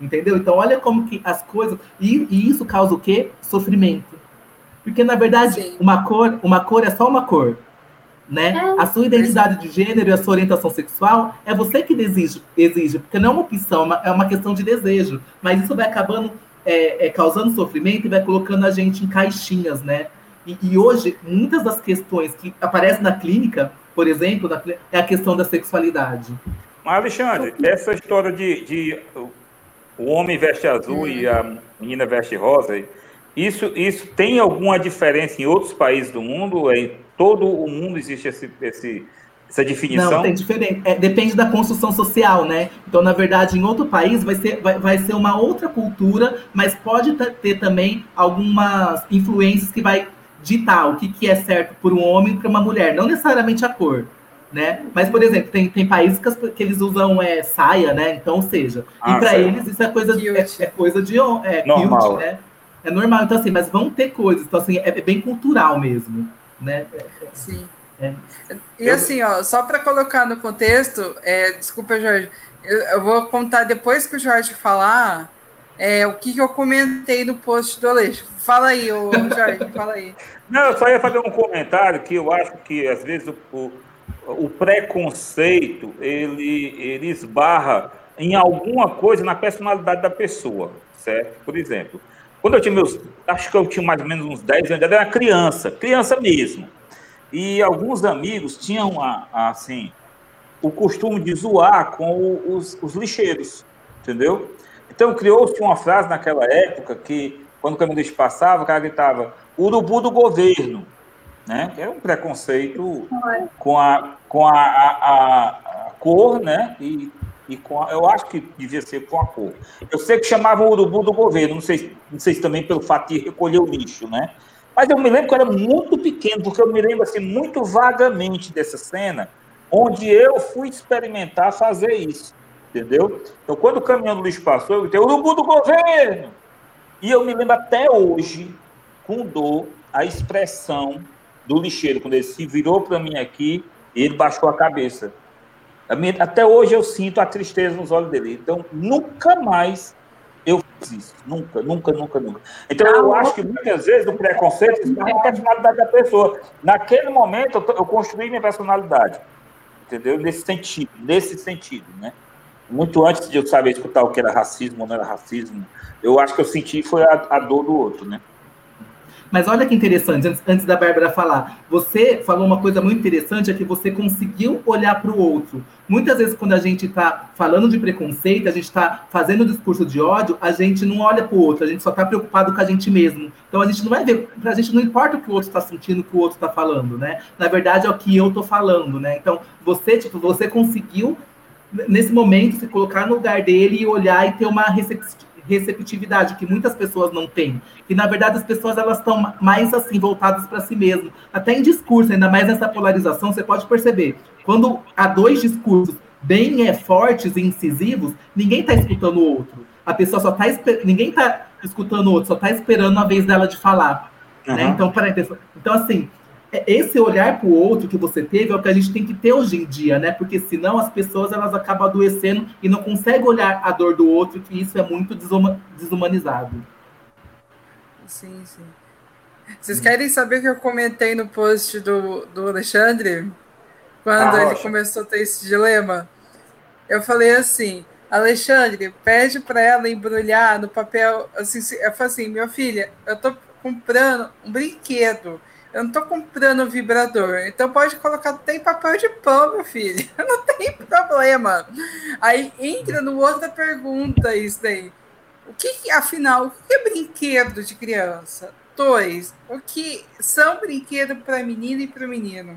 Entendeu? Então, olha como que as coisas. E, e isso causa o quê? Sofrimento. Porque, na verdade, uma cor, uma cor é só uma cor. Né? É, a sua identidade de gênero e a sua orientação sexual é você que exige, exige porque não é uma opção, é uma, é uma questão de desejo. Mas isso vai acabando é, é, causando sofrimento e vai colocando a gente em caixinhas, né? E, e, hoje, muitas das questões que aparecem na clínica, por exemplo, é a questão da sexualidade.
Mas, Alexandre, essa história de, de o homem veste azul hum. e a menina veste rosa, isso, isso tem alguma diferença em outros países do mundo? Em todo o mundo existe esse, esse, essa definição?
Não, tem diferente. É, depende da construção social, né? Então, na verdade, em outro país vai ser, vai, vai ser uma outra cultura, mas pode ter também algumas influências que vai ditar o que, que é certo por um homem e para uma mulher, não necessariamente a cor. Né? Mas, por exemplo, tem, tem países que, que eles usam é, saia, né? Então, ou seja, ah, e para eles isso é coisa de, é, é coisa de é, Normal. Cute, né? É normal, então assim, mas vão ter coisas, então assim, é, é bem cultural mesmo, né?
Sim. É. E assim, ó, só para colocar no contexto, é, desculpa, Jorge, eu, eu, vou contar depois que o Jorge falar é, o que, que eu comentei no post do Aleixo. Fala aí, ô, [LAUGHS] Jorge, fala aí.
Não, eu só ia fazer um comentário que eu acho que às vezes o, o, o preconceito ele, ele esbarra em alguma coisa na personalidade da pessoa, certo? Por exemplo, quando eu tinha meus. Acho que eu tinha mais ou menos uns 10 anos, eu era criança, criança mesmo. E alguns amigos tinham, assim, o costume de zoar com os, os lixeiros, entendeu? Então criou-se uma frase naquela época que, quando o caminhão passava, o cara gritava urubu do governo, né? Que é um preconceito com a, com a, a, a cor, né? E e com a, eu acho que devia ser com a cor. Eu sei que chamavam o urubu do governo, não sei, não sei se também pelo fato de recolher o lixo, né? Mas eu me lembro que eu era muito pequeno, porque eu me lembro assim muito vagamente dessa cena, onde eu fui experimentar fazer isso, entendeu? Então, quando o caminhão do lixo passou, eu gritei, urubu do governo! E eu me lembro até hoje, com dor, a expressão do lixeiro, quando ele se virou para mim aqui, ele baixou a cabeça. Até hoje eu sinto a tristeza nos olhos dele. Então, nunca mais eu fiz isso. Nunca, nunca, nunca, nunca. Então, eu acho que muitas vezes o preconceito está na personalidade da pessoa. Naquele momento, eu construí minha personalidade. Entendeu? Nesse sentido, nesse sentido, né? Muito antes de eu saber escutar o que era racismo ou não era racismo, eu acho que eu senti foi a, a dor do outro, né?
Mas olha que interessante, antes, antes da Bárbara falar, você falou uma coisa muito interessante, é que você conseguiu olhar para o outro. Muitas vezes, quando a gente está falando de preconceito, a gente está fazendo discurso de ódio, a gente não olha para o outro, a gente só está preocupado com a gente mesmo. Então a gente não vai ver, para a gente não importa o que o outro está sentindo, o que o outro está falando, né? Na verdade, é o que eu estou falando, né? Então, você, tipo, você conseguiu, nesse momento, se colocar no lugar dele e olhar e ter uma receptividade que muitas pessoas não têm. E na verdade as pessoas elas estão mais assim voltadas para si mesmo. Até em discurso, ainda mais nessa polarização, você pode perceber. Quando há dois discursos bem é, fortes e incisivos, ninguém está escutando o outro. A pessoa só está ninguém está escutando o outro, só está esperando a vez dela de falar. Uhum. Né? Então, então assim, esse olhar para o outro que você teve é o que a gente tem que ter hoje em dia, né? Porque senão as pessoas elas acabam adoecendo e não conseguem olhar a dor do outro, que isso é muito desuma desumanizado.
Sim, sim. Vocês querem saber o que eu comentei no post do, do Alexandre? Quando ah, ele começou a ter esse dilema? Eu falei assim, Alexandre, pede para ela embrulhar no papel. Assim, eu falei assim, minha filha, eu tô comprando um brinquedo eu não estou comprando vibrador. Então pode colocar, tem papel de pão, meu filho. [LAUGHS] Não tem problema. Aí entra no outra pergunta isso daí. O que, afinal, o que é brinquedo de criança? Dois, o que são brinquedos para menina e para menino?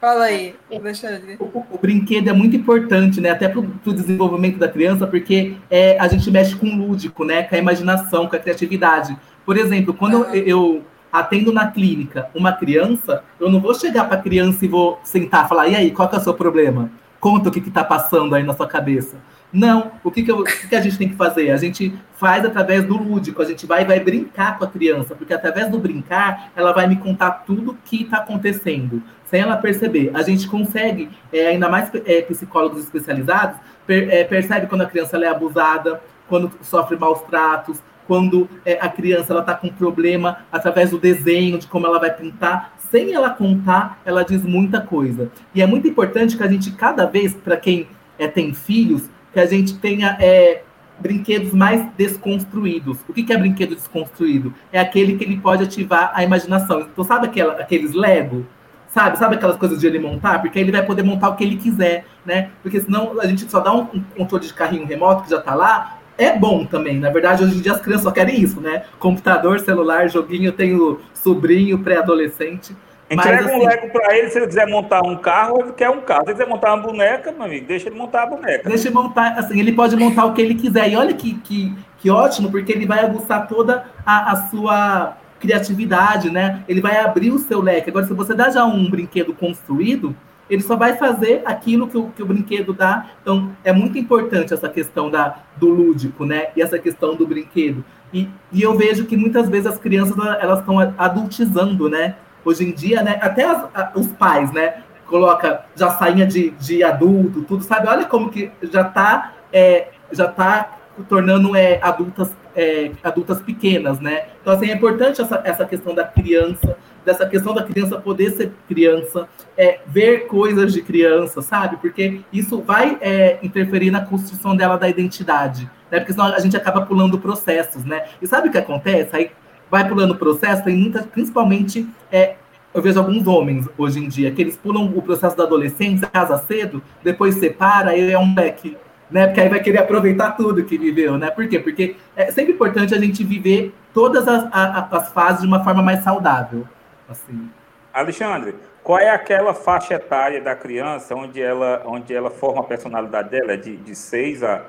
Fala aí, Alexandre.
O, o, brinquedo é muito importante, né? Até para o desenvolvimento da criança, porque é, a gente mexe com o lúdico, né? Com a imaginação, com a criatividade. Por exemplo, quando eu, eu atendo na clínica uma criança, eu não vou chegar para a criança e vou sentar e falar, e aí, qual que é o seu problema? Conta o que está passando aí na sua cabeça. Não, o que, que, eu, o que, que, a gente tem que fazer? A gente faz através do lúdico, a gente vai vai brincar com a criança, porque através do brincar, ela vai me contar tudo o que está acontecendo, sem ela perceber. A gente consegue, é, ainda mais é, psicólogos especializados, per, é, percebe quando a criança é abusada, quando sofre maus tratos, quando é, a criança ela está com problema através do desenho, de como ela vai pintar, sem ela contar, ela diz muita coisa. E é muito importante que a gente, cada vez, para quem é, tem filhos, que a gente tenha é, brinquedos mais desconstruídos. O que, que é brinquedo desconstruído? É aquele que ele pode ativar a imaginação. Então, sabe aquela, aqueles Lego? Sabe? Sabe aquelas coisas de ele montar? Porque aí ele vai poder montar o que ele quiser, né? Porque senão a gente só dá um, um controle de carrinho remoto que já está lá, é bom também. Na verdade, hoje em dia as crianças só querem isso, né? Computador, celular, joguinho. Eu tenho sobrinho, pré-adolescente.
Entrega assim, um Lego para ele, se ele quiser montar um carro, ele quer um carro. Se ele quiser montar uma boneca, meu amigo, deixa ele montar a boneca.
Deixa ele montar, assim, ele pode montar o que ele quiser. E olha que, que, que ótimo, porque ele vai aguçar toda a, a sua criatividade, né? Ele vai abrir o seu leque. Agora, se você dá já um brinquedo construído, ele só vai fazer aquilo que o, que o brinquedo dá. Então, é muito importante essa questão da, do lúdico, né? E essa questão do brinquedo. E, e eu vejo que muitas vezes as crianças elas estão adultizando, né? Hoje em dia, né? Até as, a, os pais, né? Coloca já sainha de, de adulto, tudo, sabe? Olha como que já está é, já tá tornando é, adultas, é, adultas pequenas, né? Então, assim, é importante essa, essa questão da criança dessa questão da criança poder ser criança, é, ver coisas de criança, sabe? Porque isso vai é, interferir na construção dela da identidade, né? Porque senão a gente acaba pulando processos, né? E sabe o que acontece? Aí vai pulando processo, tem muitas, principalmente, é, eu vejo alguns homens hoje em dia, que eles pulam o processo da adolescência, casa cedo, depois separa, aí é um leque né? Porque aí vai querer aproveitar tudo que viveu, né? Por quê? Porque é sempre importante a gente viver todas as, as, as fases de uma forma mais saudável. Assim.
Alexandre, qual é aquela faixa etária da criança onde ela, onde ela forma a personalidade dela? De, de 6 a,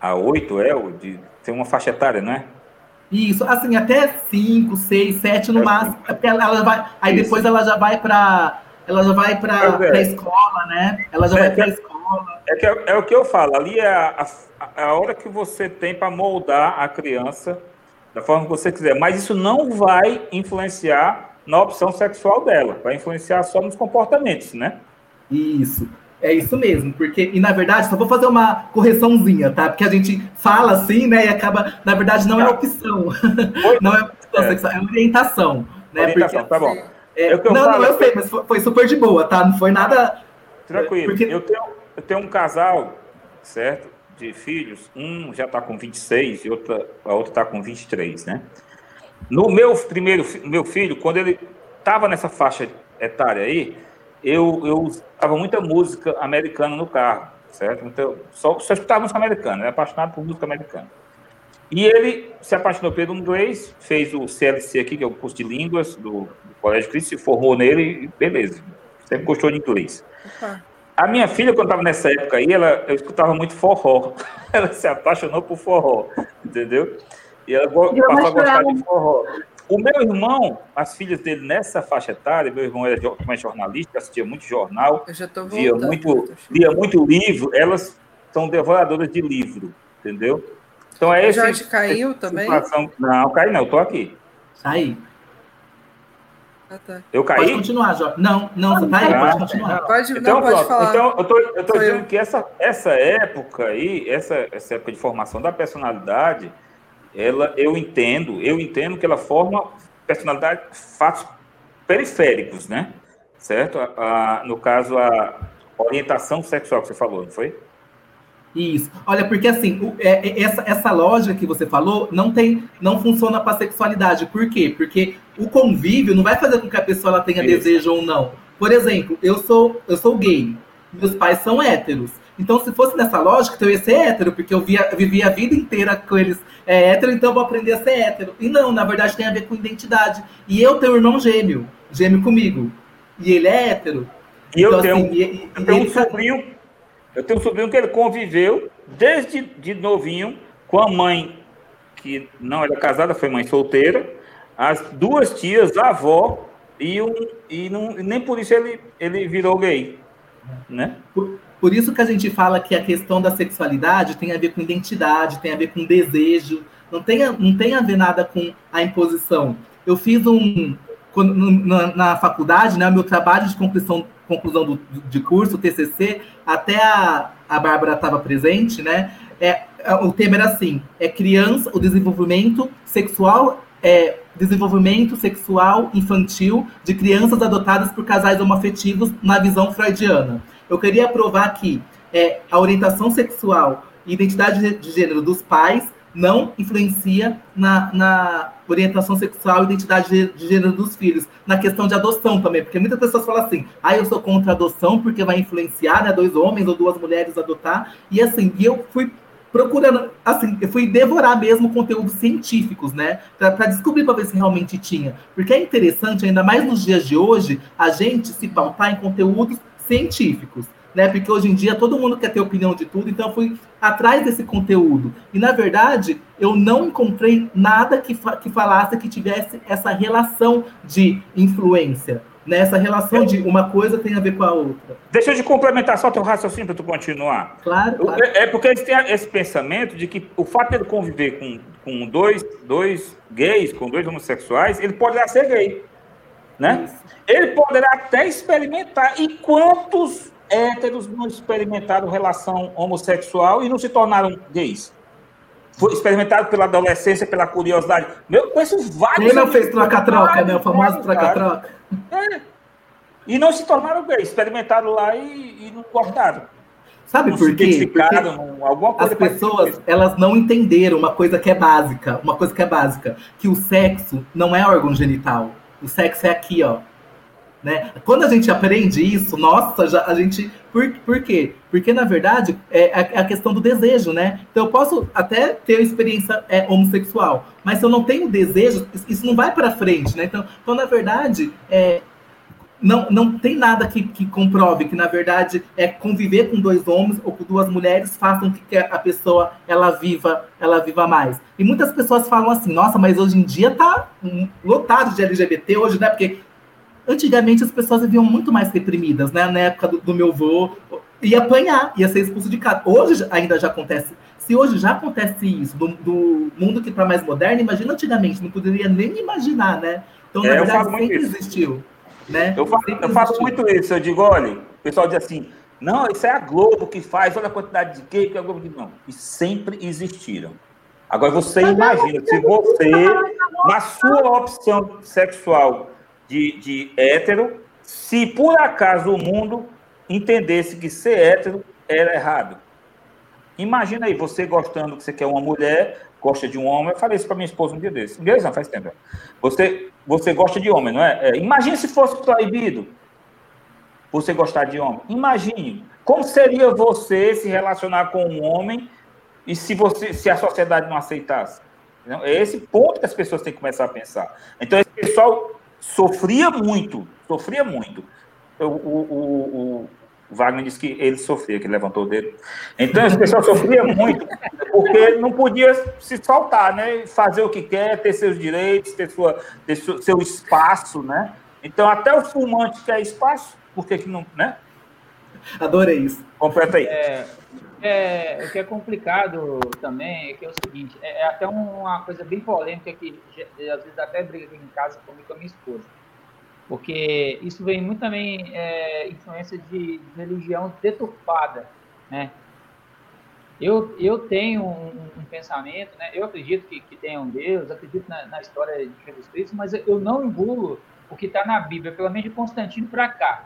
a 8, é? De, tem uma faixa etária, não é?
Isso, assim, até 5, 6, 7 no é máximo. Ela vai, aí Isso. depois ela já vai para ela já vai para a é. escola, né? Ela já é, vai para a escola.
É, que é, é, o que eu falo, ali é a, a, a hora que você tem para moldar a criança da forma que você quiser, mas isso não vai influenciar na opção sexual dela, vai influenciar só nos comportamentos, né?
Isso. É isso mesmo, porque, e na verdade, só vou fazer uma correçãozinha, tá? Porque a gente fala assim, né, e acaba, na verdade, não é opção. [LAUGHS] não é opção é. sexual, é orientação. Né?
Orientação, porque, tá bom.
É, é não, falo, não, eu sei, mas foi, super de boa, tá? Não foi nada.
Tranquilo. Porque... Eu, tenho, eu tenho um casal, certo? De filhos, um já está com 26 e outra, a outra está com 23, né? No meu primeiro meu filho, quando ele estava nessa faixa etária aí, eu, eu usava muita música americana no carro, certo? Então, só, só escutava música americana, era apaixonado por música americana. E ele se apaixonou pelo inglês, fez o CLC aqui, que é o curso de línguas do, do Colégio Cristo, se formou nele e beleza. Sempre gostou de inglês. A minha filha, quando estava nessa época aí, ela, eu escutava muito forró. [LAUGHS] Ela se apaixonou por forró, entendeu? E ela passou a gostar de forró. O meu irmão, as filhas dele nessa faixa etária, meu irmão era mais jornalista, assistia muito jornal, via muito, lia muito livro, elas são devoradoras de livro, entendeu?
Então é esse. O Jorge caiu também?
Situação... Não, cai não, eu tô aqui.
Saí.
Ah, tá. Eu caí?
Pode continuar, Jorge. Não, não, você tá aí, pode continuar.
Pode, então, não, pode falar.
Então, eu tô, eu tô dizendo eu. que essa, essa época aí, essa, essa época de formação da personalidade, ela, eu entendo, eu entendo que ela forma personalidade, fatos periféricos, né? Certo? A, a, no caso, a orientação sexual que você falou, não foi?
Isso. Olha, porque assim, o, é, é essa, essa lógica que você falou não tem, não funciona para sexualidade. Por quê? Porque o convívio não vai fazer com que a pessoa ela tenha Isso. desejo ou não. Por exemplo, eu sou, eu sou gay, meus pais são héteros. Então, se fosse nessa lógica, então eu ia ser hétero, porque eu, via, eu vivi a vida inteira com eles é, hétero, então eu vou aprender a ser hétero. E não, na verdade tem a ver com identidade. E eu tenho um irmão gêmeo, gêmeo comigo. E ele é hétero.
E eu, então, tenho, assim, e, eu tenho um sobrinho, eu tenho um sobrinho que ele conviveu desde de novinho com a mãe, que não era casada, foi mãe solteira, as duas tias, a avó, e, um, e, não, nem por isso ele, ele virou gay. Né?
Por, por isso que a gente fala que a questão da sexualidade tem a ver com identidade, tem a ver com desejo, não tem, a, não tem a ver nada com a imposição. Eu fiz um. Quando, na, na, faculdade, né, meu trabalho de conclusão, conclusão do, de curso, TCC, até a, a Bárbara estava presente, né? É, o tema era assim: é criança, o desenvolvimento sexual, é, desenvolvimento sexual infantil de crianças adotadas por casais homoafetivos na visão freudiana. Eu queria provar que é, a orientação sexual e identidade de gênero dos pais não influencia na, na orientação sexual e identidade de gênero dos filhos, na questão de adoção também, porque muitas pessoas falam assim, ah, eu sou contra a adoção porque vai influenciar, né, dois homens ou duas mulheres adotar, e assim, eu fui procurando, assim, eu fui devorar mesmo conteúdos científicos, né, para descobrir para ver se realmente tinha, porque é interessante, ainda mais nos dias de hoje, a gente se pautar em conteúdos científicos, né? Porque hoje em dia todo mundo quer ter opinião de tudo, então eu fui atrás desse conteúdo. E na verdade, eu não encontrei nada que, fa que falasse que tivesse essa relação de influência. Né? Essa relação de uma coisa tem a ver com a outra.
Deixa eu te complementar só teu raciocínio para tu continuar.
Claro. claro.
É, é porque eles têm esse pensamento de que o fato de ele conviver com, com dois, dois gays, com dois homossexuais, ele pode ser gay. Né? Ele poderá até experimentar. E quantos héteros não experimentaram relação homossexual e não se tornaram gays? Foi experimentado pela adolescência, pela curiosidade. Meu, conheço vários.
Ele não fez troca-troca, né? O famoso troca-troca.
É. E não se tornaram gays, experimentaram lá e, e não gostaram.
Sabe não por quê? Porque as pessoas elas não entenderam uma coisa que é básica, uma coisa que é básica, que o sexo não é órgão genital. O sexo é aqui, ó. Né? Quando a gente aprende isso, nossa, já, a gente. Por, por quê? Porque, na verdade, é a, é a questão do desejo, né? Então, eu posso até ter experiência é, homossexual, mas se eu não tenho desejo, isso não vai para frente, né? Então, então na verdade, é, não, não tem nada que, que comprove que, na verdade, é conviver com dois homens ou com duas mulheres façam que a pessoa ela viva, ela viva mais. E muitas pessoas falam assim, nossa, mas hoje em dia tá lotado de LGBT hoje, né? Porque Antigamente as pessoas viviam muito mais reprimidas, né? Na época do, do meu avô, ia apanhar, ia ser expulso de casa. Hoje ainda já acontece. Se hoje já acontece isso, do, do mundo que está mais moderno, imagina antigamente, não poderia nem imaginar, né? Então, na é, verdade, sempre existiu. Né?
Eu, faço, eu faço muito isso, eu digo, olha, o pessoal diz assim, não, isso é a Globo que faz, olha a quantidade de gay que a Globo diz. Não, e sempre existiram. Agora você imagina, se você, na sua opção sexual de, de hétero, se por acaso o mundo entendesse que ser hétero era errado. Imagina aí, você gostando que você quer uma mulher, gosta de um homem. Eu falei isso para minha esposa um dia desse. Um dia não, faz tempo. Você, você gosta de homem, não é? é imagine se fosse proibido você gostar de homem. Imagine como seria você se relacionar com um homem e se você se a sociedade não aceitasse. É esse ponto que as pessoas têm que começar a pensar. Então, esse pessoal sofria muito, sofria muito. O, o, o Wagner disse que ele sofria, que ele levantou o dedo. Então, esse pessoal sofria muito, porque não podia se soltar, né? Fazer o que quer, ter seus direitos, ter, sua, ter seu espaço, né? Então, até o fumante quer espaço, por que, que não, né?
Adorei isso.
Completa aí.
É, é, o que é complicado também é que é o seguinte, é, é até uma coisa bem polêmica que às vezes até briga aqui em casa comigo com a minha esposa. Porque isso vem muito também é, influência de, religião deturpada, né? Eu, eu tenho um, um, pensamento, né? Eu acredito que, que tem um Deus, acredito na, na história de Jesus Cristo, mas eu não engulo o que está na Bíblia, pelo menos de Constantino para cá.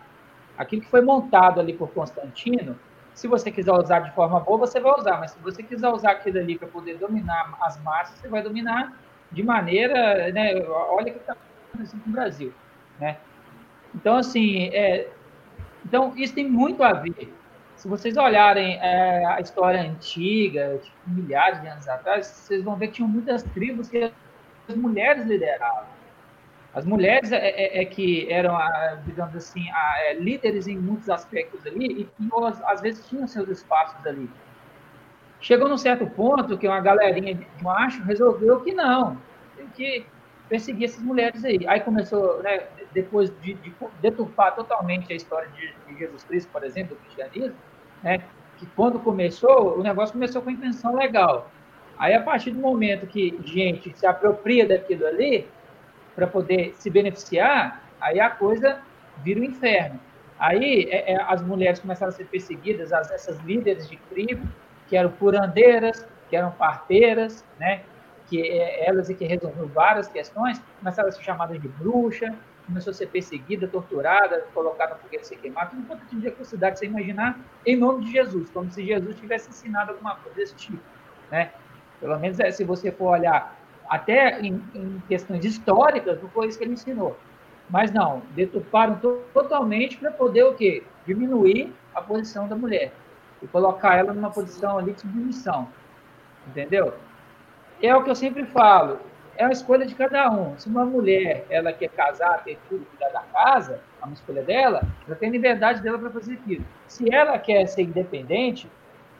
Aquilo que foi montado ali por Constantino, se você quiser usar de forma boa, você vai usar, mas se você quiser usar aquilo ali para poder dominar as massas, você vai dominar de maneira, né, olha o que está acontecendo no Brasil, né? Então, assim, é, então isso tem muito a ver. Se vocês olharem é, a história antiga, milhares de anos atrás, vocês vão ver que tinham muitas tribos que as mulheres lideravam. As mulheres é, é, é que eram, digamos assim, é, líderes em muitos aspectos ali e, e às vezes tinham seus espaços ali. Chegou num certo ponto que uma galerinha de macho resolveu que não, que perseguir essas mulheres aí. Aí começou, né, depois de, de deturpar totalmente a história de, de, Jesus Cristo, por exemplo, do cristianismo, né, que quando começou, o negócio começou com intenção legal. Aí, a partir do momento que gente se apropria daquilo ali, para poder se beneficiar, aí a coisa vira um inferno. Aí é, é, as mulheres começaram a ser perseguidas, as, essas líderes de tribo, que eram curandeiras, que eram parteiras, né? Que é, elas e que resolveram várias questões, começaram a ser chamadas de bruxa, começou a ser perseguida, torturada, colocada no fogueira ser queimada, tudo quanto de atrocidade você imaginar, em nome de Jesus, como se Jesus tivesse ensinado alguma coisa desse tipo, né? Pelo menos é, se você for olhar até em, em, questões históricas, não foi isso que ele ensinou. Mas não, deturparam to totalmente para poder o quê? Diminuir a posição da mulher e colocar ela numa posição ali de submissão. Entendeu? É o que eu sempre falo, é uma escolha de cada um. Se uma mulher ela quer casar, ter tudo, cuidar da casa, é uma escolha dela, ela tem liberdade dela para fazer aquilo. Se ela quer ser independente,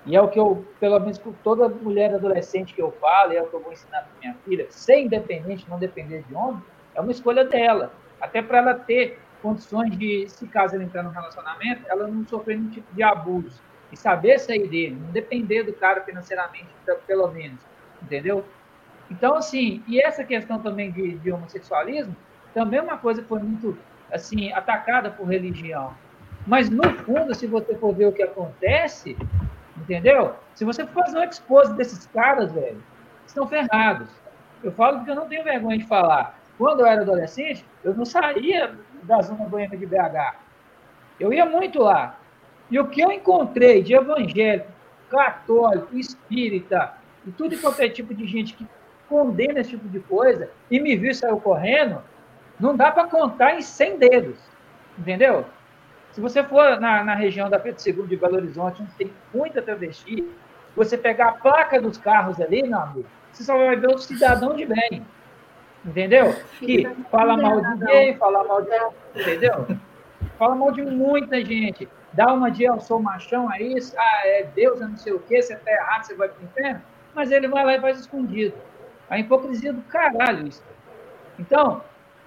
e é o que eu, pelo menos com toda mulher adolescente que eu falo, é o que eu vou ensinar para minha filha, ser independente, não depender de homem, é uma escolha dela. Até para ela ter condições de, se caso ela entrar no relacionamento, ela não sofrer nenhum tipo de abuso. E saber sair dele, não depender do cara financeiramente, pelo menos. Entendeu? Então, assim, e essa questão também de, de homossexualismo, também é uma coisa que foi muito, assim, atacada por religião. Mas, no fundo, se você for ver o que acontece, Entendeu? Se você for fazer um expose desses caras, velho, estão ferrados. Eu falo porque eu não tenho vergonha de falar. Quando eu era adolescente, eu não saía da zona boêmia de BH. Eu ia muito lá. E o que eu encontrei de evangélico, católico, espírita, e tudo quanto é tipo de gente que condena esse tipo de coisa e me viu e saiu correndo, não dá para contar em 100 dedos. Entendeu? Se você for na, na região da Pedro II de Belo Horizonte, onde tem muita travesti, você pegar a placa dos carros ali, meu amigo, você só vai ver o cidadão de bem. Entendeu? Que fala mal de gay, fala mal de. Entendeu? Fala mal de muita gente. Dá uma de eu sou machão, é isso, ah, é Deus, é não sei o quê, você tá errado, você vai pro inferno. Mas ele vai lá e faz escondido. A hipocrisia do caralho isso. Então,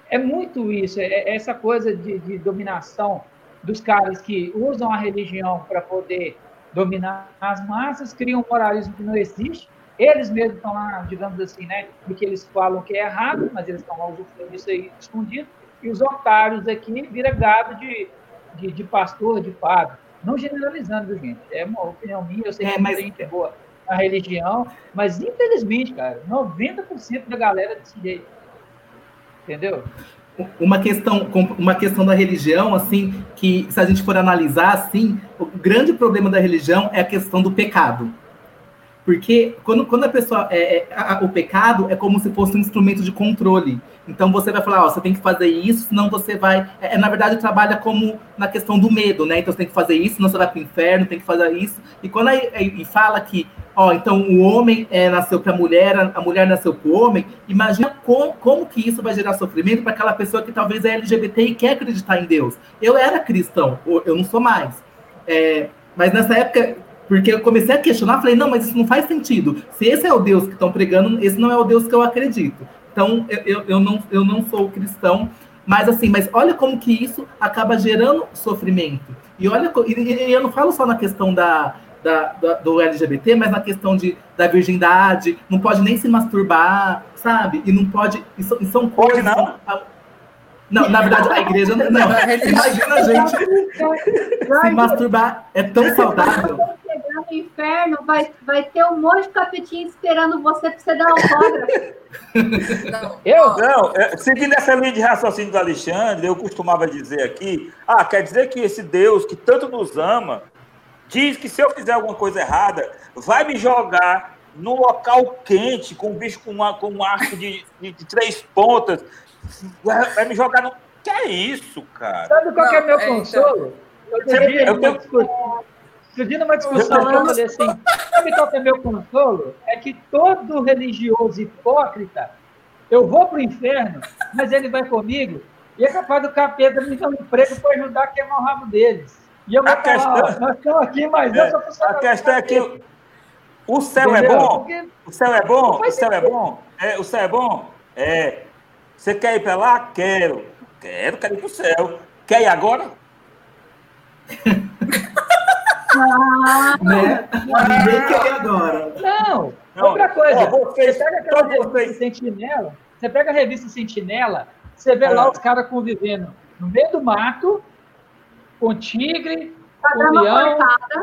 é muito isso, é, é essa coisa de, de dominação dos caras que usam a religião para poder dominar as massas, criam um moralismo que não existe. Eles mesmos estão lá, digamos assim, né, porque eles falam que é errado, mas eles estão lá usufruindo isso aí escondido. E os otários aqui viram gado de, de, de, pastor, de padre. Não generalizando, gente. É uma opinião minha, eu sei é, que mas... tem boa a religião, mas infelizmente, cara, 90% da galera desse jeito. Entendeu?
uma questão, uma questão da religião, assim, que se a gente for analisar, assim, o grande problema da religião é a questão do pecado. Porque quando, quando a pessoa. É, é a, o pecado é como se fosse um instrumento de controle. Então você vai falar, ó, você tem que fazer isso, senão você vai. É, é, na verdade, trabalha como na questão do medo, né? Então você tem que fazer isso, senão você vai para o inferno, tem que fazer isso. E quando aí, aí fala que ó, então o homem é, nasceu para a mulher, a mulher nasceu para o homem, imagina com, como que isso vai gerar sofrimento para aquela pessoa que talvez é LGBT e quer acreditar em Deus. Eu era cristão, eu não sou mais. É, mas nessa época, porque eu comecei a questionar, falei, não, mas isso não faz sentido. Se esse é o Deus que estão pregando, esse não é o Deus que eu acredito. Então, eu, eu, eu, não, eu não sou cristão, mas assim, mas olha como que isso acaba gerando sofrimento. E olha, e, e eu não falo só na questão da, da, da, do LGBT, mas na questão de, da virgindade, não pode nem se masturbar, sabe? E não pode. E são, e são
coisas. Não?
Não, na verdade, a igreja não. [LAUGHS] [LAUGHS] Imagina a gente se masturbar. É tão saudável.
Chegar no inferno, vai, vai ter um monte de capetinho esperando você para você dar autógrafo. [LAUGHS]
Eu? Não, é, seguindo essa linha de raciocínio do Alexandre, eu costumava dizer aqui: ah, quer dizer que esse Deus que tanto nos ama diz que se eu fizer alguma coisa errada, vai me jogar num local quente, com um bicho com, uma, com um arco de, de, de três pontas, vai, vai, me jogar no. Que é isso, cara?
Sabe qual Não, é meu é, consolo? Então... Eu eu tenho... discussão. uma discussão, eu falei assim: sabe qual é meu consolo? É que todo religioso hipócrita, eu vou para o inferno, mas ele vai comigo, e é capaz do capeta me dar um emprego para ajudar a queimar o rabo deles. E eu vou a falar, questão... nós estamos aqui, mas é, eu sou
funcionário. A questão é que o céu é Entendeu? é bom, Porque... o céu é bom, o céu é bom, é, o céu é bom. É, você quer ir para lá? Quero. Quero, quero ir para o céu. Quer ir agora? [LAUGHS]
Ah, né? Ninguém quer ir agora.
Não, Não. outra coisa. Ó, vocês, você pega aquela revista vocês. Sentinela, você pega a revista Sentinela, você vê é. lá os caras convivendo no meio do mato, com tigre, tá com leão,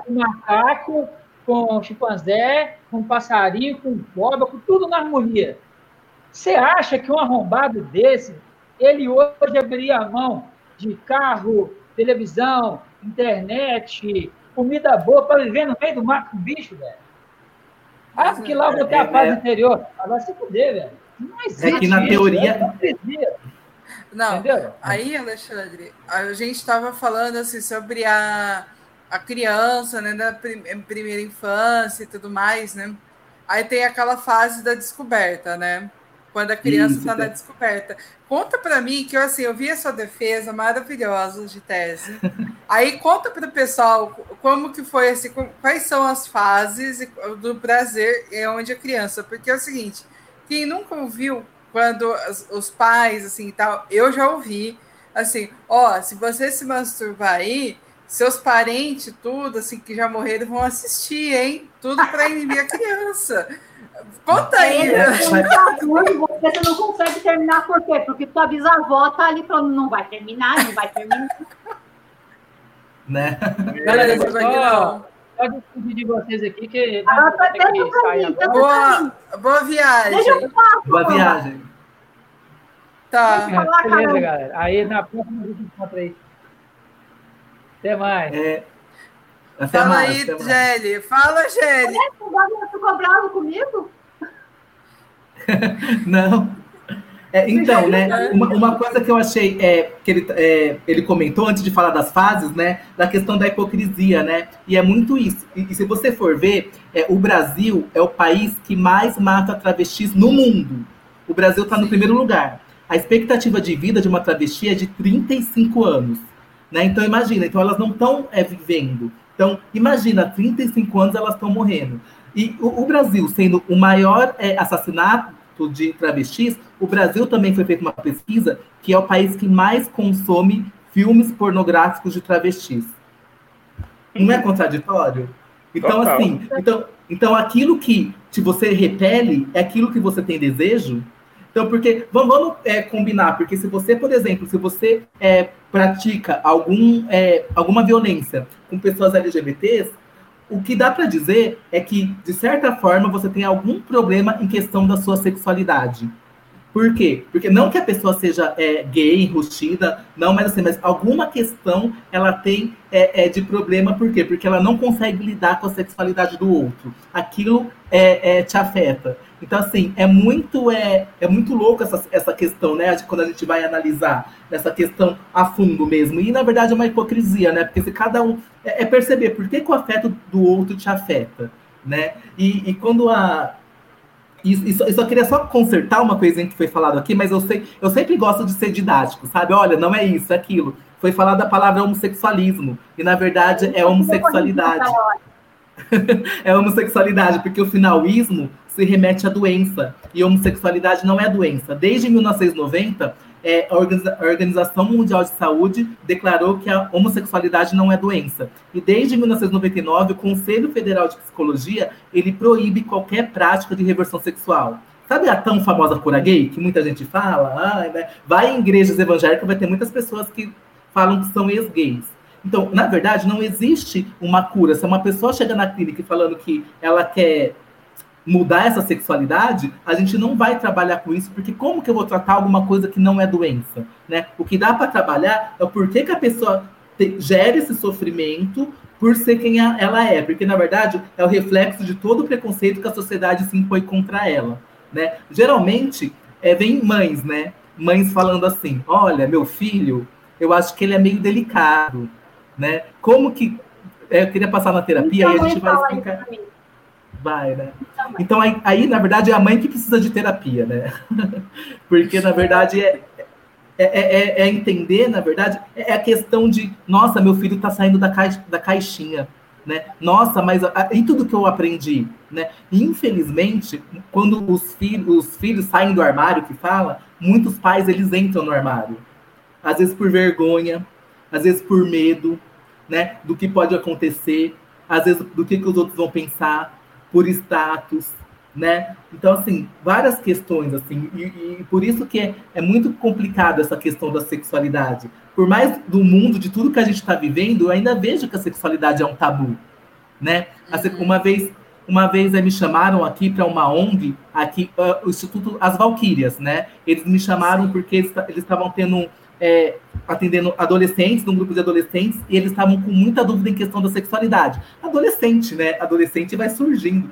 com macaco, com chimpanzé, com passarinho, com cobra, com tudo na harmonia. Você acha que um arrombado desse, ele hoje abriria a mão de carro, televisão, internet, comida boa para viver no meio do mato com bicho, velho? Ah, porque lá eu vou ter a paz é, interior. Ah, vai se fuder, velho. Não existe
é que na
isso,
teoria.
Não, Entendeu? aí, Alexandre, a gente estava falando assim sobre a, a criança, né, da prim primeira infância e tudo mais, né? Aí tem aquela fase da descoberta, né? Quando a criança está na descoberta. Conta para mim que eu assim, eu vi a sua defesa maravilhosa de tese. [LAUGHS] Aí conta para o pessoal como que foi assim, quais são as fases do prazer é onde a criança, porque é o seguinte, quem nunca ouviu quando os pais, assim, tal, eu já ouvi, assim, ó, se você se masturbar aí, seus parentes, tudo, assim, que já morreram, vão assistir, hein? Tudo para inibir a criança. Conta aí. É,
você não consegue terminar por quê? Porque tua bisavó tá ali falando, não vai terminar, não vai terminar. [LAUGHS]
né?
Galera, não pode despedir de vocês aqui, que ah, tá que sair agora. Boa,
boa viagem.
Boa viagem.
Tá.
É, beleza, galera. Aí na próxima a gente encontra aí. Até mais. É,
até Fala mais, aí, Gelli. Fala, Gelli.
Você ficou bravo comigo? [LAUGHS]
Não. É, então, né, uma, uma, coisa que eu achei é, que ele, é, ele comentou antes de falar das fases, né, da questão da hipocrisia, né, e é muito isso. E, e se você for ver, é, o Brasil é o país que mais mata travestis no mundo. O Brasil está no primeiro lugar. A expectativa de vida de uma travesti é de 35 anos, né, então imagina, então elas não estão é, vivendo. Então, imagina, 35 anos elas estão morrendo. E o, o, Brasil sendo o maior é, assassinato de travestis, o Brasil também foi feita uma pesquisa que é o país que mais consome filmes pornográficos de travestis. Não é contraditório? Então, Total. assim, então, então aquilo que se você repele é aquilo que você tem desejo. Então, porque vamos, vamos é, combinar, porque se você, por exemplo, se você é, pratica algum, é, alguma violência com pessoas LGBTs, o que dá para dizer é que, de certa forma, você tem algum problema em questão da sua sexualidade. Por quê? Porque não que a pessoa seja é, gay, enrustida, não, mas assim, mas alguma questão ela tem é, é, de problema, por quê? Porque ela não consegue lidar com a sexualidade do outro. Aquilo é, é te afeta. Então, assim, é muito, é, é muito louco essa, essa questão, né? De quando a gente vai analisar essa questão a fundo mesmo. E, na verdade, é uma hipocrisia, né? Porque se cada um. É, é perceber por que, que o afeto do outro te afeta, né? E, e quando a, e, só, eu só queria só consertar uma coisinha que foi falado aqui, mas eu sei, eu sempre gosto de ser didático, sabe? Olha, não é isso, é aquilo. Foi falada a palavra homossexualismo, e na verdade é homossexualidade. [LAUGHS] é homossexualidade, porque o finalismo se remete à doença, e homossexualidade não é doença. Desde 1990, é, a Organização Mundial de Saúde declarou que a homossexualidade não é doença. E desde 1999, o Conselho Federal de Psicologia ele proíbe qualquer prática de reversão sexual. Sabe a tão famosa cura gay, que muita gente fala? Ah, né? Vai em igrejas evangélicas, vai ter muitas pessoas que falam que são ex-gays. Então, na verdade, não existe uma cura. Se uma pessoa chega na clínica falando que ela quer mudar essa sexualidade, a gente não vai trabalhar com isso, porque como que eu vou tratar alguma coisa que não é doença? Né? O que dá para trabalhar é o porquê que a pessoa te, gera esse sofrimento por ser quem ela é, porque na verdade é o reflexo de todo o preconceito que a sociedade se impõe contra ela. Né? Geralmente, é, vem mães, né? Mães falando assim: olha, meu filho, eu acho que ele é meio delicado, né? Como que. É, eu queria passar na terapia então, e a gente vai explicar. Vai, né? Então, aí, aí, na verdade, é a mãe que precisa de terapia, né? [LAUGHS] Porque, na verdade, é, é, é, é, entender, na verdade, é a questão de, nossa, meu filho está saindo da, caixa, da caixinha, né? Nossa, mas em tudo que eu aprendi, né? E, infelizmente, quando os filhos, os filhos saem do armário, que fala, muitos pais, eles entram no armário. Às vezes por vergonha, às vezes por medo, né? Do que pode acontecer, às vezes do que, que os outros vão pensar, por status, né? Então, assim, várias questões, assim, e, e por isso que é, é, muito complicado essa questão da sexualidade. Por mais do mundo, de tudo que a gente está vivendo, eu ainda vejo que a sexualidade é um tabu, né? Assim, uma vez, uma vez me chamaram aqui para uma ONG, aqui, uh, o Instituto As Valquírias, né? Eles me chamaram porque eles estavam tendo é, atendendo adolescentes, num grupo de adolescentes, e eles estavam com muita dúvida em questão da sexualidade. Adolescente, né? Adolescente vai surgindo.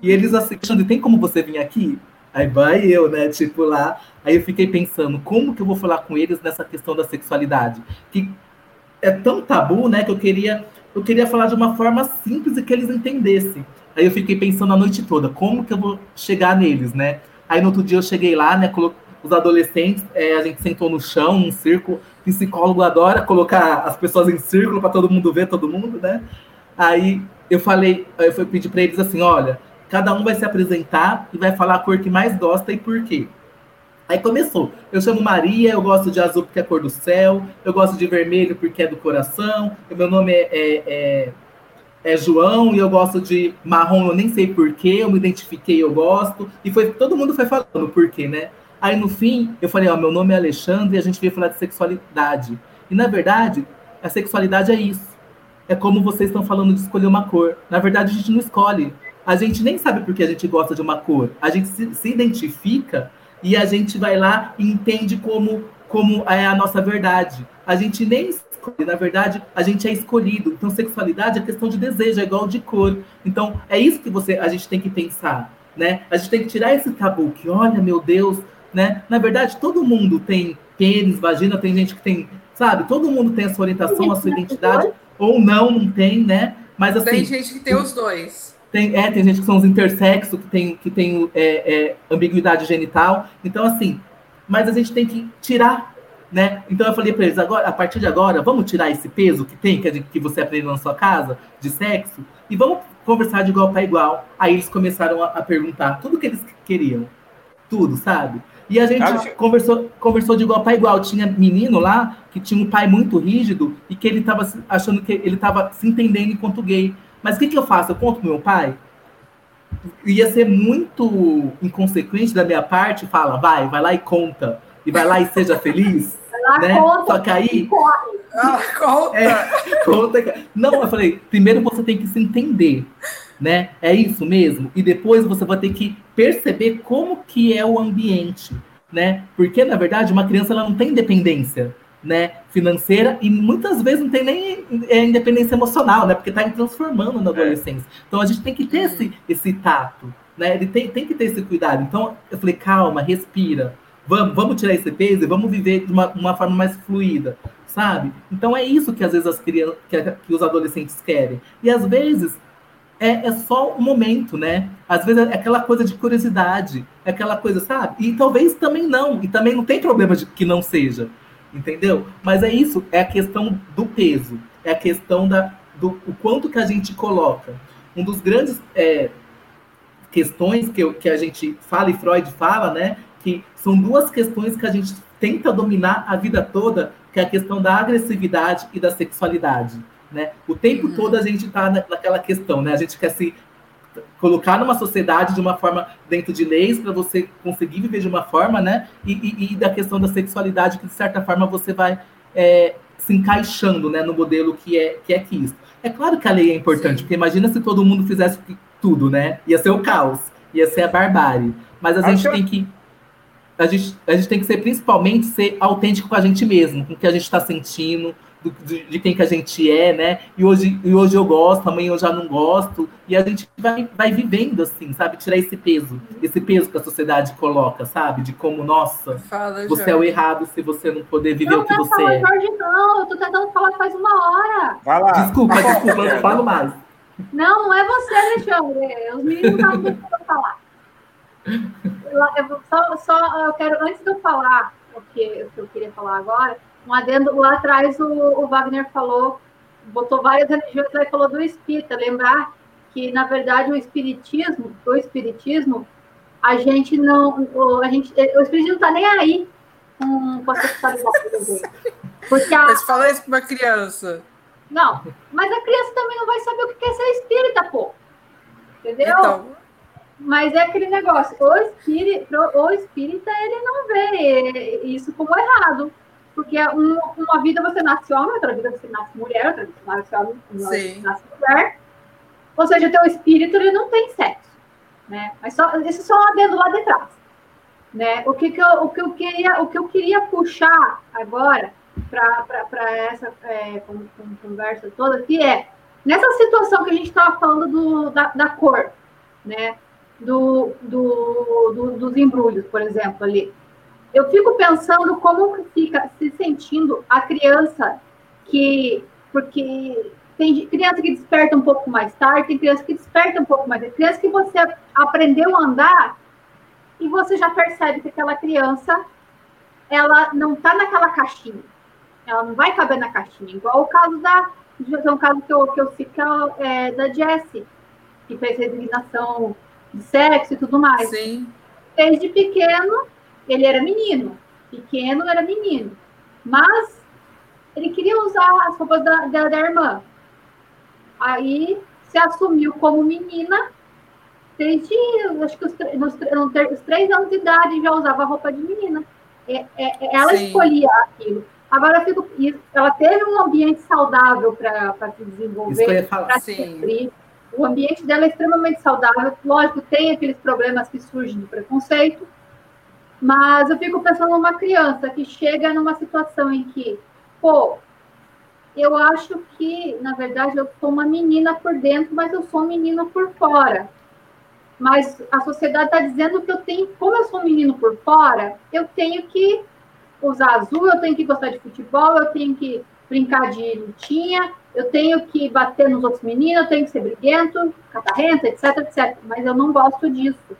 E eles assim, tem como você vir aqui? Aí vai eu, né? Tipo lá. Aí eu fiquei pensando, como que eu vou falar com eles nessa questão da sexualidade? Que é tão tabu, né? Que eu queria, eu queria falar de uma forma simples e que eles entendessem. Aí eu fiquei pensando a noite toda, como que eu vou chegar neles, né? Aí no outro dia eu cheguei lá, né? Os adolescentes, é, a gente sentou no chão, num círculo. Psicólogo adora colocar as pessoas em círculo para todo mundo ver todo mundo, né? Aí eu falei, eu fui pedir para eles assim: olha, cada um vai se apresentar e vai falar a cor que mais gosta e por quê. Aí começou. Eu chamo Maria, eu gosto de azul porque é a cor do céu, eu gosto de vermelho porque é do coração, meu nome é, é, é, é João e eu gosto de marrom, eu nem sei porquê, eu me identifiquei, eu gosto. E foi todo mundo foi falando por quê, né? Aí no fim, eu falei, ó, meu nome é Alexandre e a gente veio falar de sexualidade. E na verdade, a sexualidade é isso. É como vocês estão falando de escolher uma cor. Na verdade, a gente não escolhe. A gente nem sabe por que a gente gosta de uma cor. A gente se, se identifica e a gente vai lá e entende como, como é a nossa verdade. A gente nem escolhe, na verdade, a gente é escolhido. Então, sexualidade é questão de desejo, é igual de cor. Então, é isso que você, a gente tem que pensar. Né? A gente tem que tirar esse tabu que, olha, meu Deus, né? Na verdade, todo mundo tem pênis, vagina, tem gente que tem, sabe? Todo mundo tem a sua orientação, a sua identidade, ou não, não tem, né? Mas assim.
Tem gente que tem os dois.
Tem, é, tem gente que são os intersexo, que tem, que tem é, é, ambiguidade genital. Então, assim, mas a gente tem que tirar, né? Então eu falei para eles, agora, a partir de agora, vamos tirar esse peso que tem, que, é de, que você aprendeu na sua casa, de sexo, e vamos conversar de igual para igual. Aí eles começaram a, a perguntar tudo que eles queriam tudo, sabe? E a gente Acho... conversou, conversou de igual para igual. Tinha menino lá que tinha um pai muito rígido e que ele estava achando que ele estava se entendendo enquanto gay. Mas o que, que eu faço? Eu conto pro meu pai? Ia ser muito inconsequente da minha parte, fala, vai, vai lá e conta. E vai lá e seja feliz. Lá, né? Conta, Só que aí.
Ah, conta.
É, conta. Não, eu falei, primeiro você tem que se entender né? É isso mesmo. E depois você vai ter que perceber como que é o ambiente, né? Porque na verdade uma criança ela não tem independência, né? Financeira e muitas vezes não tem nem é, independência emocional, né? Porque está transformando na é. adolescência. Então a gente tem que ter esse, esse tato, né? Ele tem, tem que ter esse cuidado. Então eu falei, calma, respira. Vamos, vamos tirar esse peso e vamos viver de uma, uma forma mais fluida, sabe? Então é isso que às vezes as crianças, que, que os adolescentes querem. E às vezes é, é só um momento, né? Às vezes é aquela coisa de curiosidade, é aquela coisa, sabe? E talvez também não, e também não tem problema de que não seja, entendeu? Mas é isso, é a questão do peso, é a questão da, do o quanto que a gente coloca. Um dos grandes é, questões que, eu, que a gente fala e Freud fala, né? Que são duas questões que a gente tenta dominar a vida toda, que é a questão da agressividade e da sexualidade. Né? O tempo uhum. todo a gente está naquela questão, né? A gente quer se colocar numa sociedade de uma forma dentro de leis para você conseguir viver de uma forma, né? E, e, e, da questão da sexualidade que de certa forma você vai é, se encaixando, né, no modelo que é que é quisto. É claro que a lei é importante, Sim. porque imagina se todo mundo fizesse tudo, né? Ia ser o caos, ia ser a barbárie. Mas a gente tem que a gente, a gente tem que ser principalmente ser autêntico com a gente mesmo, com o que a gente está sentindo, do, de, de, quem que a gente é, né? E hoje, e hoje eu gosto, amanhã eu já não gosto. E a gente vai, vai vivendo assim, sabe? Tirar esse peso, esse peso que a sociedade coloca, sabe? De como, nossa, Fala, você é o errado se você não poder viver não, o que
não
você é.
Não, Jorge, não. Eu tô tentando falar faz uma hora.
Vai lá. Desculpa, desculpa, eu não falo mais.
Não, não é você, Alexandre. Os meninos estavam tentando falar. Eu, eu, só, só eu quero, antes de eu falar o que, o que eu queria falar agora, um adendo lá atrás o, o, Wagner falou, botou várias religiões lá e falou do espírita, lembrar que na verdade o espiritismo, o espiritismo, a gente não, o, a gente, o espiritismo não está nem aí com, com a sexualidade.
Porque a, Mas fala isso para uma criança.
Não, mas a criança também não vai saber o que é ser espírita, pô. Entendeu? Então, mas é aquele negócio, o espírita, o espírita ele não vê isso como errado. Porque um, uma vida você nasce homem, outra vida você nasce mulher, outra vida você nasce homem, outra você nasce mulher. Ou seja, teu espírito ele não tem sexo. Né? Mas só, esse é só um adendo lá de trás. Né? O, que, que, eu, o, que, eu queria, o que eu queria puxar agora para essa é, conversa toda, que é nessa situação que a gente estava falando do, da, da cor, né? Do, do, do, dos embrulhos, por exemplo, ali eu fico pensando como fica se sentindo a criança que. Porque tem criança que desperta um pouco mais tarde, tem criança que desperta um pouco mais. Tem criança que você aprendeu a andar e você já percebe que aquela criança ela não está naquela caixinha. Ela não vai caber na caixinha. Igual o caso da. É um caso que eu, que eu cito é, é da Jessie, que fez resignação de sexo e tudo mais.
Sim.
Desde pequeno, ele era menino, pequeno era menino, mas ele queria usar as roupas da, da, da irmã. Aí se assumiu como menina, desde acho que os, nos, nos, três anos de idade já usava roupa de menina. É, é, é ela Sim. escolhia aquilo. Agora, fico, ela teve um ambiente saudável para se desenvolver, para se O ambiente dela é extremamente saudável. Lógico, tem aqueles problemas que surgem do preconceito, mas eu fico pensando numa criança que chega numa situação em que, pô, eu acho que, na verdade, eu sou uma menina por dentro, mas eu sou um menino por fora. Mas a sociedade está dizendo que eu tenho, como eu sou um menino por fora, eu tenho que usar azul, eu tenho que gostar de futebol, eu tenho que brincar de lutinha, eu tenho que bater nos outros meninos, eu tenho que ser briguento, catarrenta, etc, etc. Mas eu não gosto disso.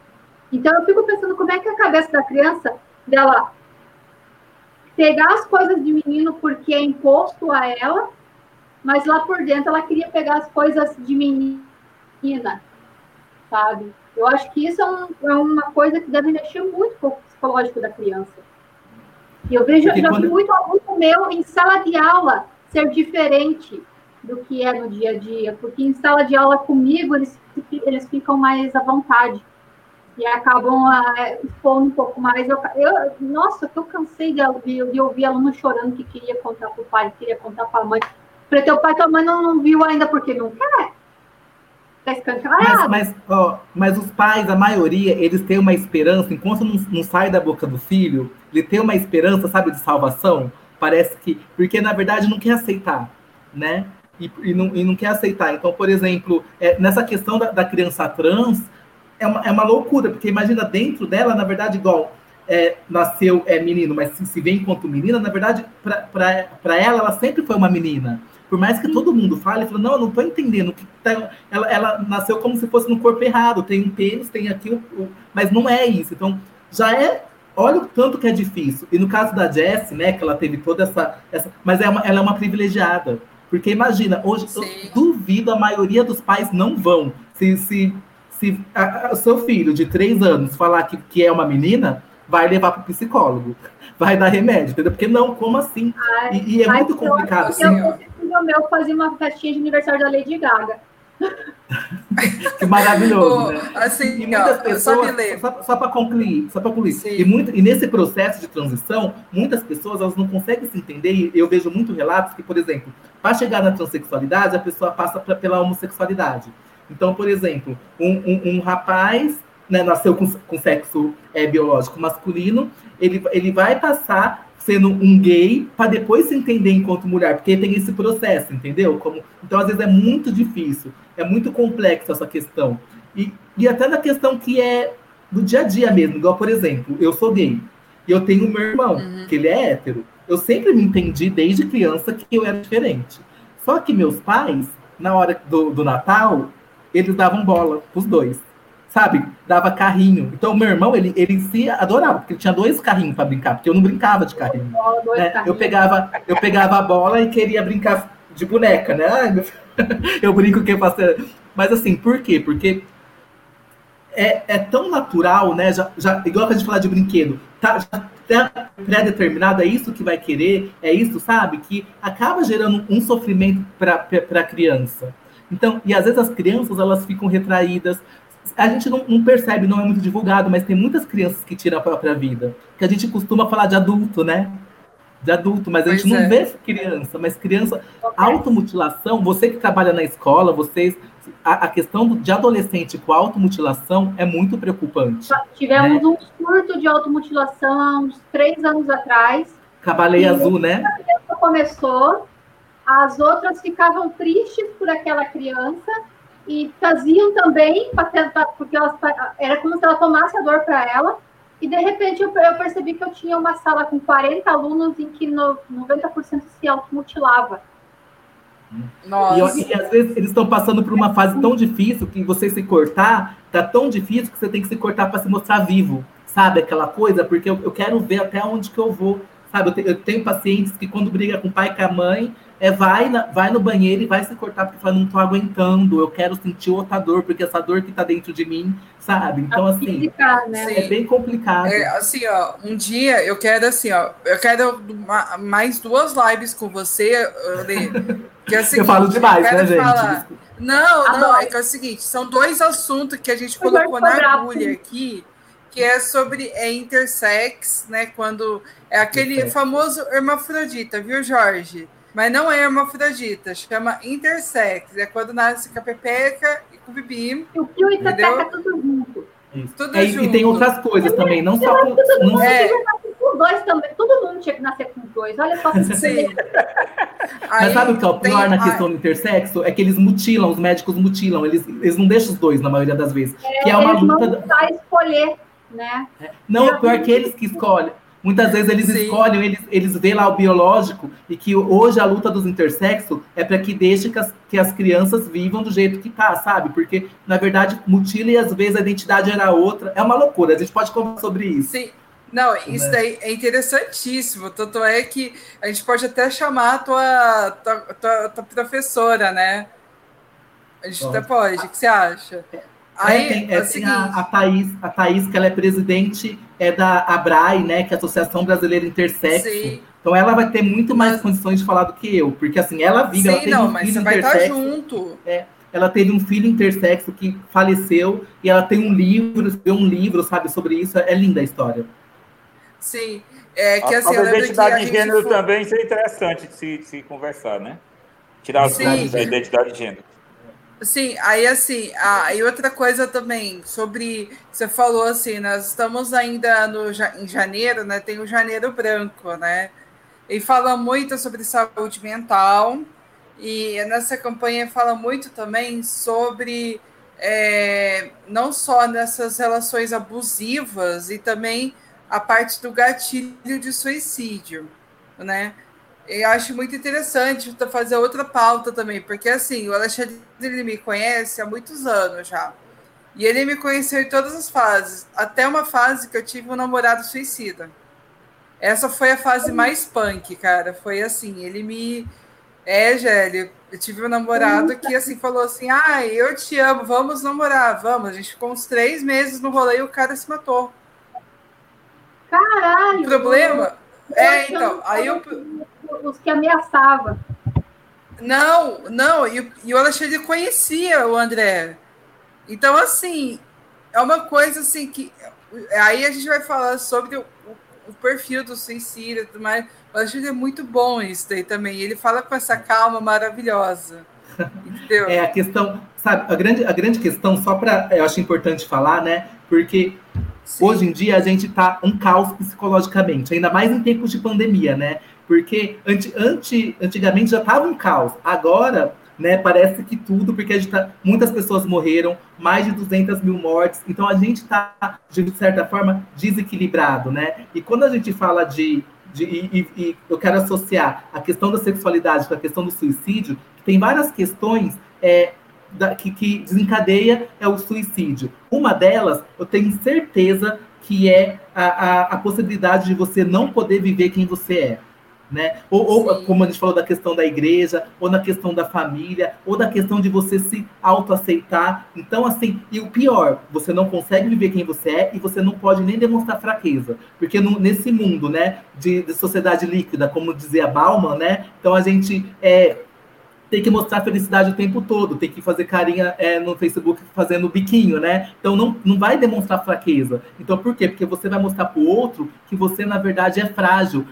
Então eu fico pensando como é que a cabeça da criança dela pegar as coisas de menino porque é imposto a ela, mas lá por dentro ela queria pegar as coisas de menina, sabe? Eu acho que isso é, um, é uma coisa que deve mexer muito com o psicológico da criança. E eu vejo, já quando... vi muito aluno meu em sala de aula ser diferente do que é no dia a dia, porque em sala de aula comigo eles, eles ficam mais à vontade e acabam uh, expondo um pouco mais. Eu, eu, nossa, eu cansei de ouvir, de ouvir aluno chorando que queria contar para o pai, queria contar para a mãe. Para teu pai tua mãe não, não viu ainda porque não quer. Tá
escancarado. Mas, mas, ó, mas os pais, a maioria, eles têm uma esperança, enquanto não, não sai da boca do filho, ele tem uma esperança, sabe, de salvação. Parece que. Porque, na verdade, não quer aceitar, né? E, e, não, e não quer aceitar. Então, por exemplo, é, nessa questão da, da criança trans, é uma, é uma loucura, porque imagina dentro dela, na verdade, igual é, nasceu é menino, mas se, se vê enquanto menina, na verdade, para ela, ela sempre foi uma menina. Por mais que todo mundo fale, fala, não, eu não estou entendendo. que tá, ela, ela nasceu como se fosse no corpo errado, tem um pênis, tem aqui, o, o, mas não é isso. Então, já é olha o tanto que é difícil. E no caso da Jessie, né, que ela teve toda essa. essa mas é uma, ela é uma privilegiada. Porque imagina, hoje Sim. eu duvido a maioria dos pais não vão. Se, se se o seu filho de três anos falar que, que é uma menina, vai levar para o psicólogo, [LAUGHS] vai dar remédio, entendeu? Porque não, como assim? Ai, e, e, é muito complicado. Assim,
o meu fazia uma festinha de aniversário da Lady Gaga. [LAUGHS]
que maravilhoso, oh, né? Assim, e muitas ó, pessoas, só, só para concluir, só para concluir. E, muito, e nesse processo de transição, muitas pessoas elas não conseguem se entender. E eu vejo muitos relatos que, por exemplo, para chegar na transexualidade, a pessoa passa pra, pela homossexualidade. Então, por exemplo, um, um, um rapaz né, nasceu com, com sexo é, biológico masculino, ele, ele vai passar sendo um gay para depois se entender enquanto mulher, porque tem esse processo, entendeu? Como, então, às vezes, é muito difícil, é muito complexo essa questão. E, e até na questão que é do dia a dia mesmo, igual, por exemplo, eu sou gay e eu tenho meu irmão, uhum. que ele é hétero. Eu sempre me entendi desde criança que eu era diferente. Só que meus pais, na hora do, do Natal, eles davam bola, os dois. Sabe? Dava carrinho. Então, meu irmão, ele, ele se adorava, porque ele tinha dois carrinhos para brincar, porque eu não brincava de carrinho. Né? Eu, pegava, eu pegava a bola e queria brincar de boneca, né? Ai, [LAUGHS] eu brinco que eu faço. Mas assim, por quê? Porque é, é tão natural, né? Já, já, igual que a gente fala de brinquedo, tá, já tá pré-determinado, é isso que vai querer, é isso, sabe? Que acaba gerando um sofrimento para a criança. Então, e às vezes as crianças elas ficam retraídas. A gente não, não, percebe, não é muito divulgado, mas tem muitas crianças que tiram a própria vida. Que a gente costuma falar de adulto, né? De adulto, mas a gente pois não é. vê criança, mas criança, automutilação, você que trabalha na escola, vocês, a, a questão de adolescente com automutilação é muito preocupante.
Tivemos né? um surto de automutilação há uns três anos atrás.
Cabaleia Azul, né?
Começou, as outras ficavam tristes por aquela criança e faziam também para tentar, porque elas, era como se ela tomasse a dor para ela. E de repente eu, eu, percebi que eu tinha uma sala com 40 alunos em que no, 90% se automutilava.
Nossa. E, e às vezes eles estão passando por uma fase tão difícil que você se cortar tá tão difícil que você tem que se cortar para se mostrar vivo, sabe? Aquela coisa, porque eu, eu quero ver até onde que eu vou, sabe? Eu, te, eu tenho pacientes que quando briga com o pai e com a mãe, é vai, na, vai no banheiro e vai se cortar porque fala, não tô aguentando, eu quero sentir outra dor, porque essa dor que tá dentro de mim, sabe? Então, assim, né? é bem complicado.
É, assim, ó, um dia eu quero, assim, ó, eu quero uma, mais duas lives com você, Lê,
que é seguinte, [LAUGHS] eu falo demais, eu né, gente? Falar,
não, não, é que é o seguinte, são dois assuntos que a gente colocou na agulha aqui, que é sobre é, intersex, né, quando é aquele famoso hermafrodita, viu, Jorge? Mas não é hermafrodita, chama intersex. É quando nasce com a pepeca e com o bibi.
O pio e a pepeca tudo junto.
Tudo é, junto. E tem outras coisas também, não só com. Todo mundo
é. com dois também. Todo mundo tinha que nascer com dois. Olha só que [LAUGHS] Sim.
Mas sabe o que é o pior tem... na questão do intersexo? É que eles mutilam, os médicos mutilam, eles, eles não deixam os dois na maioria das vezes. É, que é uma luta.
Não escolher, né?
É. Não, o pior é que eles que escolhem. Muitas vezes eles Sim. escolhem, eles, eles veem lá o biológico e que hoje a luta dos intersexos é para que deixe que as, que as crianças vivam do jeito que tá, sabe? Porque, na verdade, mutila e às vezes a identidade era outra. É uma loucura, a gente pode conversar sobre isso.
Sim. Não, isso né? daí é interessantíssimo. Tanto é que a gente pode até chamar a tua, tua, tua, tua professora, né? A gente até pode. O que você acha?
Aí, é, tem, é, é tem a, a Thaís, a Thaís, que ela é presidente é da ABRAE, né, que é a Associação Brasileira Intersexo. Sim. Então ela vai ter muito mais mas... condições de falar do que eu, porque assim, ela vive, Sim, ela tem
não,
um
mas filho estar junto.
É, ela teve um filho intersexo que faleceu e ela tem um livro, um livro, sabe, sobre isso. É linda a história.
Sim. É que assim,
a identidade de gênero foi... também isso é interessante de se, de se conversar, né? Tirar as dúvidas da identidade de gênero.
Sim, aí assim, a, e outra coisa também, sobre, você falou assim, nós estamos ainda no, em janeiro, né, tem o janeiro branco, né, e fala muito sobre saúde mental, e nessa campanha fala muito também sobre, é, não só nessas relações abusivas, e também a parte do gatilho de suicídio, né, eu acho muito interessante fazer outra pauta também, porque assim, o Alexandre ele me conhece há muitos anos já. E ele me conheceu em todas as fases, até uma fase que eu tive um namorado suicida. Essa foi a fase mais punk, cara. Foi assim, ele me. É, Gélio, eu tive um namorado que assim falou assim: ah, eu te amo, vamos namorar, vamos. A gente ficou uns três meses no rolê e o cara se matou.
Caralho!
O problema. É, então, aí eu
os que ameaçava.
Não, não, e, e o Alexandre conhecia o André. Então, assim, é uma coisa assim que. Aí a gente vai falar sobre o, o, o perfil do suicídio, mas o Alexandre é muito bom isso daí também. Ele fala com essa calma maravilhosa. [LAUGHS] Entendeu?
É a questão, sabe, a grande, a grande questão, só para. Eu acho importante falar, né? Porque Sim. hoje em dia a gente tá um caos psicologicamente, ainda mais em tempos de pandemia, né? Porque anti, anti, antigamente já estava um caos. Agora, né, parece que tudo, porque tá, muitas pessoas morreram, mais de 200 mil mortes. Então a gente está, de certa forma, desequilibrado, né? E quando a gente fala de. de e, e, eu quero associar a questão da sexualidade com a questão do suicídio, tem várias questões é, da, que, que desencadeia é o suicídio. Uma delas, eu tenho certeza que é a, a, a possibilidade de você não poder viver quem você é né? Ou, ou, como a gente falou da questão da igreja, ou na questão da família, ou da questão de você se autoaceitar. Então, assim, e o pior, você não consegue viver quem você é e você não pode nem demonstrar fraqueza. Porque no, nesse mundo, né, de, de, sociedade líquida, como dizia Bauman, né? Então a gente é, tem que mostrar felicidade o tempo todo, tem que fazer carinha é, no Facebook fazendo biquinho, né? Então não, não vai demonstrar fraqueza. Então por quê? Porque você vai mostrar para o outro que você, na verdade, é frágil,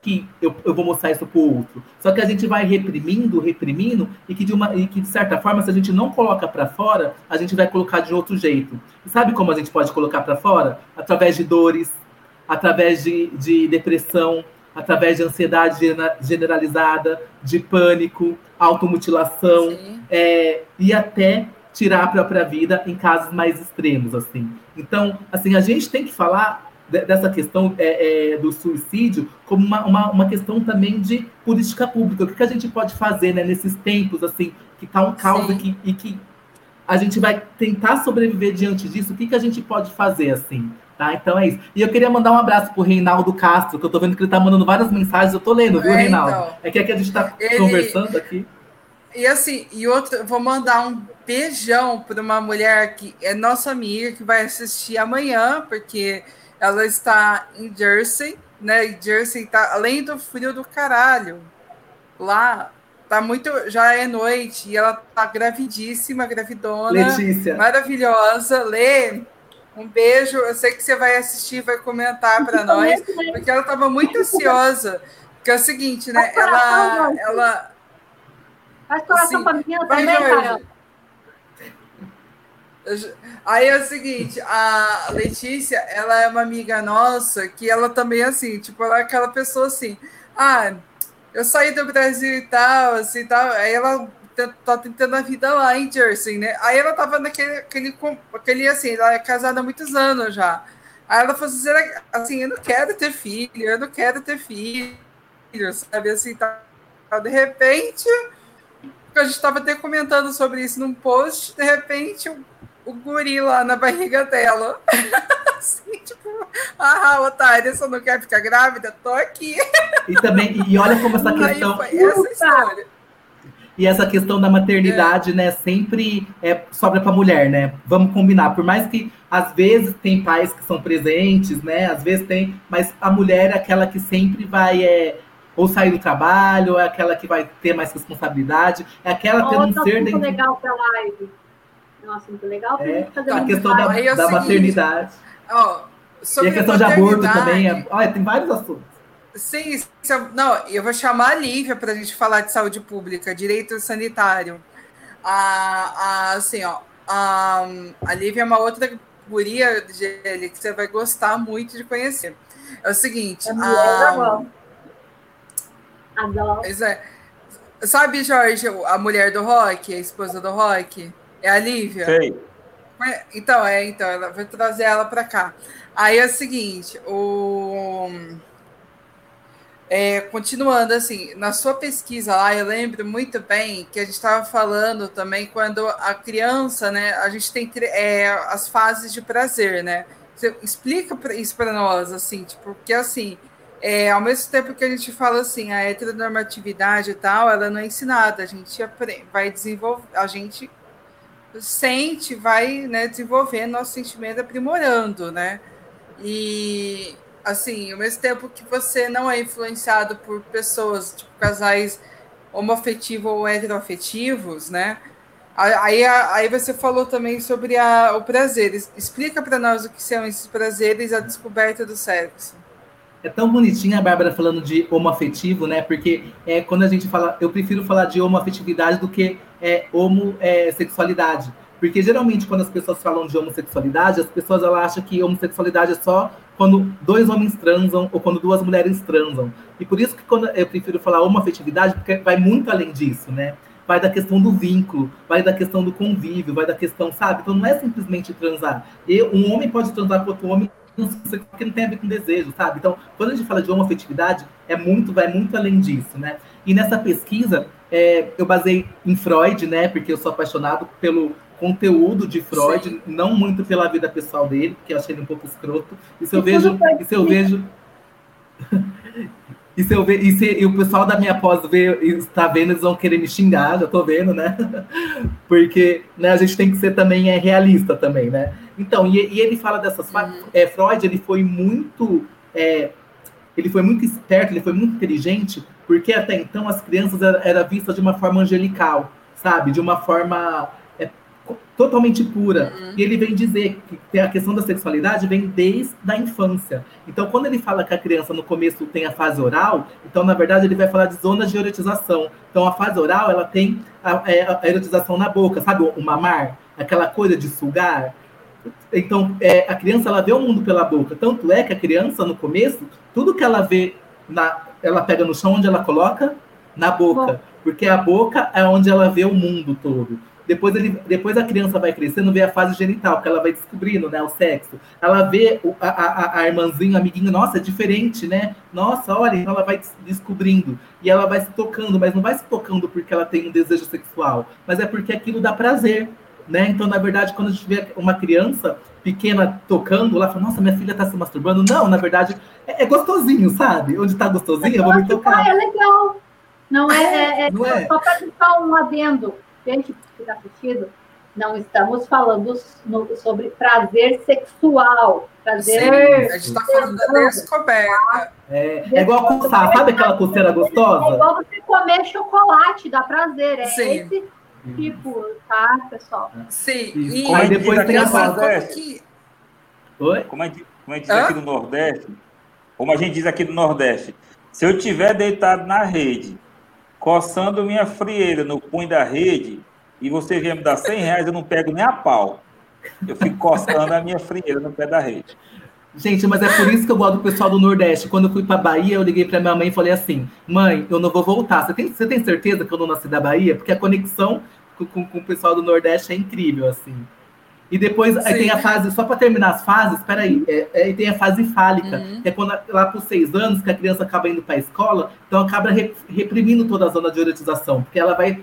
que eu, eu vou mostrar isso para o outro. Só que a gente vai reprimindo, reprimindo, e que de, uma, e que de certa forma, se a gente não coloca para fora, a gente vai colocar de outro jeito. E sabe como a gente pode colocar para fora? Através de dores, através de, de depressão, através de ansiedade generalizada, de pânico, automutilação, é, e até tirar a própria vida em casos mais extremos, assim. Então, assim, a gente tem que falar dessa questão é, é, do suicídio como uma, uma, uma, questão também de política pública. O que, que a gente pode fazer né, nesses tempos assim que está um caos e que, e que, a gente vai tentar sobreviver diante disso? O que, que a gente pode fazer assim? Tá? Então é isso. E eu queria mandar um abraço pro Reinaldo Castro, que eu tô vendo que ele tá mandando várias mensagens, eu tô lendo, viu, é, Reinaldo? Então, é que, é que a gente tá ele... conversando aqui.
E assim, e outro, vou mandar um beijão para uma mulher que é nossa amiga, que vai assistir amanhã, porque ela está em Jersey, né? E Jersey está além do frio do caralho. Lá tá muito, já é noite e ela tá gravidíssima, gravidona,
Letícia.
maravilhosa. Lê, um beijo. Eu sei que você vai assistir, vai comentar para nós, porque ela estava muito ansiosa. Que é o seguinte, né? Ela, ela,
Faz coração para mim também, cara.
Aí é o seguinte, a Letícia, ela é uma amiga nossa que ela também, assim, tipo, ela é aquela pessoa assim, ah, eu saí do Brasil e tal, assim, tal, aí ela tá tentando a vida lá em Jersey, né? Aí ela tava naquele, aquele, aquele assim, ela é casada há muitos anos já. Aí ela falou assim, assim, eu não quero ter filho, eu não quero ter filho, sabe, assim, tá, de repente, a gente estava até comentando sobre isso num post, de repente, o guri lá na barriga dela. [LAUGHS] assim, tipo, ah, otária, você não quer ficar grávida? Tô aqui.
E também, e olha como essa questão.
Aí foi essa história.
E essa questão da maternidade, é. né, sempre é, sobra para a mulher, né? Vamos combinar. Por mais que às vezes tem pais que são presentes, né? Às vezes tem, mas a mulher é aquela que sempre vai é, ou sair do trabalho, é aquela que vai ter mais responsabilidade, é aquela que não ser
dentro... legal para live. Nossa, muito legal
é, fazer a questão da, é da maternidade. Ó, e a questão de aborto também. É, olha, tem vários assuntos.
Sim, não, eu vou chamar a Lívia para a gente falar de saúde pública, direito sanitário. A, a, assim, ó, a, a Lívia é uma outra guria, Gelli, que você vai gostar muito de conhecer. É o seguinte. É a,
Adoro.
É. Sabe, Jorge, a mulher do Rock, a esposa do Rock? É a Lívia?
Sei.
Então, é, então, ela vai trazer ela para cá. Aí é o seguinte, o é, continuando assim, na sua pesquisa lá, eu lembro muito bem que a gente estava falando também quando a criança, né? A gente tem é, as fases de prazer, né? Você explica isso para nós, assim, tipo, porque assim, é, ao mesmo tempo que a gente fala assim, a heteronormatividade e tal, ela não é ensinada, a gente aprende, vai desenvolver, a gente sente, vai né, desenvolvendo nosso sentimento aprimorando, né? E assim, ao mesmo tempo que você não é influenciado por pessoas, tipo casais homoafetivos ou heteroafetivos, né? Aí, aí você falou também sobre a, o prazer. Explica para nós o que são esses prazeres, a descoberta do sexo.
É tão bonitinha a Bárbara falando de homoafetivo, né? Porque é, quando a gente fala, eu prefiro falar de homoafetividade do que é, homossexualidade. Porque geralmente, quando as pessoas falam de homossexualidade, as pessoas elas acham que homossexualidade é só quando dois homens transam ou quando duas mulheres transam. E por isso que quando eu prefiro falar homoafetividade, porque vai muito além disso, né? Vai da questão do vínculo, vai da questão do convívio, vai da questão, sabe? Então não é simplesmente transar. E um homem pode transar com outro homem que não tem a ver com desejo, sabe? Então, quando a gente fala de homoafetividade, é muito, vai muito além disso, né? E nessa pesquisa, é, eu basei em Freud, né? Porque eu sou apaixonado pelo conteúdo de Freud, Sim. não muito pela vida pessoal dele, porque eu achei ele um pouco escroto. E se eu vejo. E se eu vejo. [LAUGHS] E, se eu ve, e, se, e o pessoal da minha pós vê, está vendo, eles vão querer me xingar, já tô vendo, né? [LAUGHS] Porque né, a gente tem que ser também é, realista também, né? Então, e, e ele fala dessas uhum. é, Freud, ele foi muito. É, ele foi muito esperto, ele foi muito inteligente, porque até então as crianças eram era vistas de uma forma angelical, sabe? De uma forma totalmente pura. Uhum. E ele vem dizer que a questão da sexualidade vem desde a infância. Então, quando ele fala que a criança no começo tem a fase oral, então, na verdade, ele vai falar de zonas de erotização. Então, a fase oral, ela tem a, é, a, a erotização na boca, sabe? O mamar, aquela coisa de sugar. Então, é, a criança, ela vê o mundo pela boca. Tanto é que a criança, no começo, tudo que ela vê, na, ela pega no chão, onde ela coloca? Na boca. Porque a boca é onde ela vê o mundo todo. Depois, ele, depois a criança vai crescendo, vê a fase genital, que ela vai descobrindo, né, o sexo. Ela vê a, a, a irmãzinha, a amiguinha, nossa, é diferente, né? Nossa, olha, então ela vai descobrindo. E ela vai se tocando, mas não vai se tocando porque ela tem um desejo sexual, mas é porque aquilo dá prazer, né? Então, na verdade, quando a gente vê uma criança pequena tocando, ela fala, nossa, minha filha tá se masturbando. Não, na verdade, é, é gostosinho, sabe? Onde tá gostosinho, eu vou me tocar.
É legal. Não é, é, é, não é. só para um adendo gente que está assistindo, não estamos falando no, sobre prazer sexual. Prazer. Sim,
a gente está falando da descoberta.
É, é igual coçar, sabe aquela coceira gostosa?
É igual você comer chocolate, dá prazer. É Sim. esse tipo, tá, pessoal?
Sim. E, como
aí depois tem a
Nordeste. Oi? Como a gente, como diz aqui no Nordeste, como a gente diz aqui no Nordeste, se eu tiver deitado na rede coçando minha frieira no punho da rede e você vier me dar 100 reais, eu não pego nem a pau. Eu fico coçando a minha frieira no pé da rede.
Gente, mas é por isso que eu gosto do pessoal do Nordeste. Quando eu fui para Bahia, eu liguei para minha mãe e falei assim: mãe, eu não vou voltar. Você tem, você tem certeza que eu não nasci da Bahia? Porque a conexão com, com, o pessoal do Nordeste é incrível, assim. E depois aí tem a fase, só para terminar as fases, peraí, é, é, tem a fase fálica, uhum. que é quando lá por seis anos que a criança acaba indo para a escola, então acaba re, reprimindo toda a zona de erotização, porque ela vai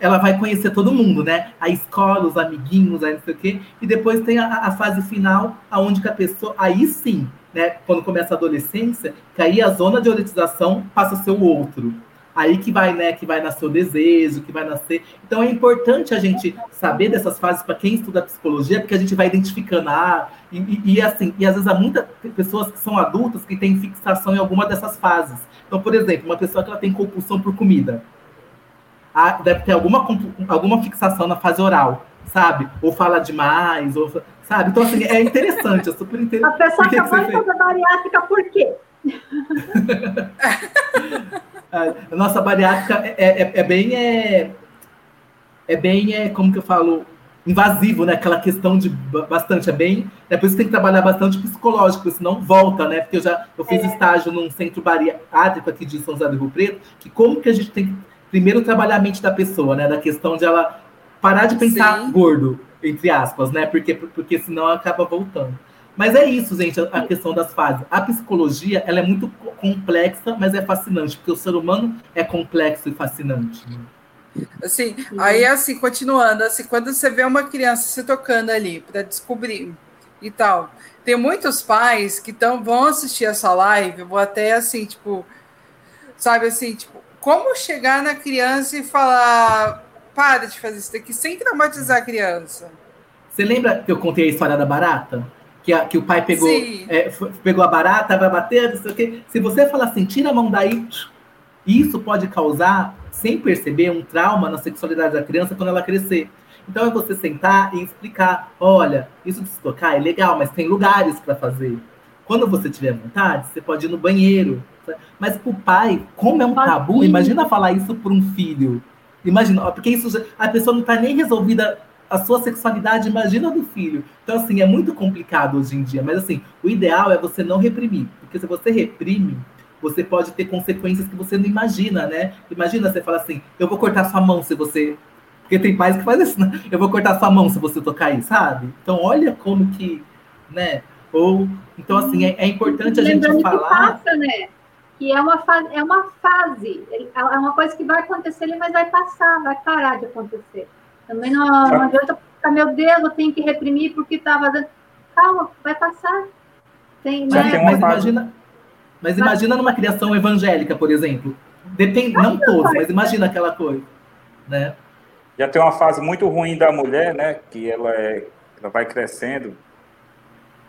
ela vai conhecer todo mundo, né? A escola, os amiguinhos, aí não sei o quê. E depois tem a, a fase final, aonde que a pessoa, aí sim, né? Quando começa a adolescência, que aí a zona de erotização passa a ser o outro. Aí que vai, né, que vai nascer o desejo, que vai nascer. Então é importante a gente saber dessas fases para quem estuda psicologia, porque a gente vai identificando ah, e, e, e, assim, e às vezes há muitas pessoas que são adultas que têm fixação em alguma dessas fases. Então, por exemplo, uma pessoa que ela tem compulsão por comida, ah, deve ter alguma, alguma fixação na fase oral, sabe? Ou fala demais, ou sabe? Então, assim, é interessante, é super interessante.
A pessoa acabou de fazer bariátrica por quê? [LAUGHS]
a nossa bariátrica é, é, é, bem. É, é bem, é, como que eu falo, invasivo, né? Aquela questão de bastante, é bem. É por isso que tem que trabalhar bastante psicológico, senão volta, né? Porque eu já eu fiz é. estágio num centro bariátrico aqui de São José do Rio Preto, que como que a gente tem que primeiro trabalhar a mente da pessoa, né? Da questão de ela parar de pensar Sim. gordo, entre aspas, né? Porque, porque senão acaba voltando. Mas é isso, gente, a, questão das fases. A psicologia, ela é muito complexa, mas é fascinante, porque o ser humano é complexo e fascinante.
Assim, aí assim, continuando, assim, quando você vê uma criança se tocando ali para descobrir e tal, tem muitos pais que tão, vão assistir essa live, vou até assim, tipo, sabe assim, tipo, como chegar na criança e falar, para de fazer isso daqui sem traumatizar a criança.
Você lembra que eu contei a história da barata? Que, a, que o pai pegou, é, pegou a barata, vai bater, não sei o quê. Se você falar assim, tira a mão daí, isso pode causar, sem perceber, um trauma na sexualidade da criança quando ela crescer. Então é você sentar e explicar: olha, isso de se tocar é legal, mas tem lugares para fazer. Quando você tiver vontade, você pode ir no banheiro. Mas para o pai, como é um tabu, imagina falar isso para um filho. Imagina, porque isso a pessoa não está nem resolvida a sua sexualidade, imagina do filho. Então, assim, é muito complicado hoje em dia. Mas, assim, o ideal é você não reprimir. Porque se você reprime, você pode ter consequências que você não imagina, né? Imagina você falar assim, eu vou cortar sua mão se você... Porque tem pais que fazem isso, né? Eu vou cortar sua mão se você tocar aí, sabe? Então, olha como que, né? Ou, então, assim, é, é importante a gente falar...
Que passa, né? Que é uma, fase, é uma fase, é uma coisa que vai acontecer, mas vai passar, vai parar de acontecer. Também não, não adianta ficar, meu Deus, eu tenho que reprimir porque está vazando. Calma, vai passar. Tem,
né? tem mas, imagina, mas imagina numa criação evangélica, por exemplo. Depende, não todos, mas imagina aquela coisa. Né?
Já tem uma fase muito ruim da mulher, né? Que ela, é, ela vai crescendo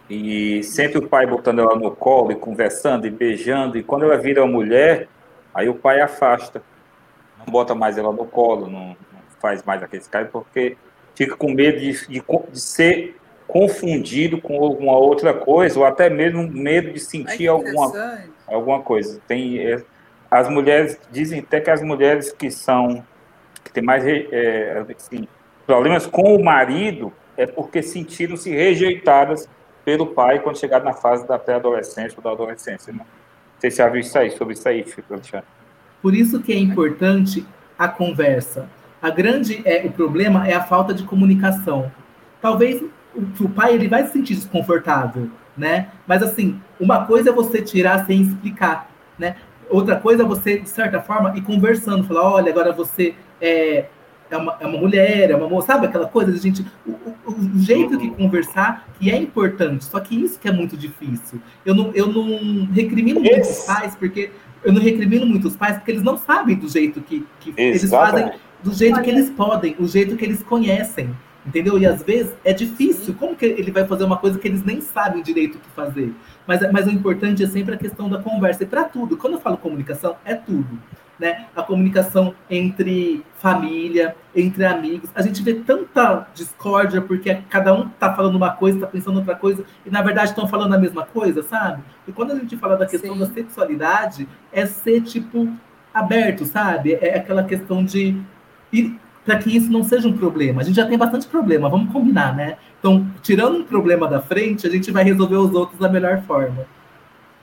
e sempre o pai botando ela no colo e conversando e beijando, e quando ela vira mulher, aí o pai afasta, não bota mais ela no colo, não, faz mais aqueles caras, porque fica com medo de, de, de, ser confundido com alguma outra coisa, ou até mesmo medo de sentir alguma, alguma coisa. Tem, é, as mulheres, dizem até que as mulheres que são, que têm mais é, assim, problemas com o marido, é porque sentiram-se rejeitadas pelo pai quando chegaram na fase da pré-adolescência ou da adolescência. Né? Você já viu isso aí, sobre isso aí, Alexandre?
Por isso que é importante a conversa. A grande é o problema é a falta de comunicação. Talvez o, o pai ele vai se sentir desconfortável, né? Mas assim, uma coisa é você tirar sem explicar, né? Outra coisa é você, de certa forma, ir conversando, falar, olha, agora você é, é, uma, é uma mulher, é uma moça, sabe aquela coisa de gente. O, o, o, jeito de conversar que é importante, só que isso que é muito difícil. Eu não, eu não recrimino muitos pais, porque eu não recrimino muitos pais, porque eles não sabem do jeito que, que eles fazem do jeito que eles podem, o jeito que eles conhecem, entendeu? E às vezes é difícil. Como que ele vai fazer uma coisa que eles nem sabem direito o que fazer? Mas, mas o importante é sempre a questão da conversa. E para tudo, quando eu falo comunicação, é tudo. Né? A comunicação entre família, entre amigos. A gente vê tanta discórdia porque cada um está falando uma coisa, está pensando outra coisa, e na verdade estão falando a mesma coisa, sabe? E quando a gente fala da questão Sim. da sexualidade, é ser tipo aberto, sabe? É aquela questão de e para que isso não seja um problema. A gente já tem bastante problema, vamos combinar, né? Então, tirando um problema da frente, a gente vai resolver os outros da melhor forma.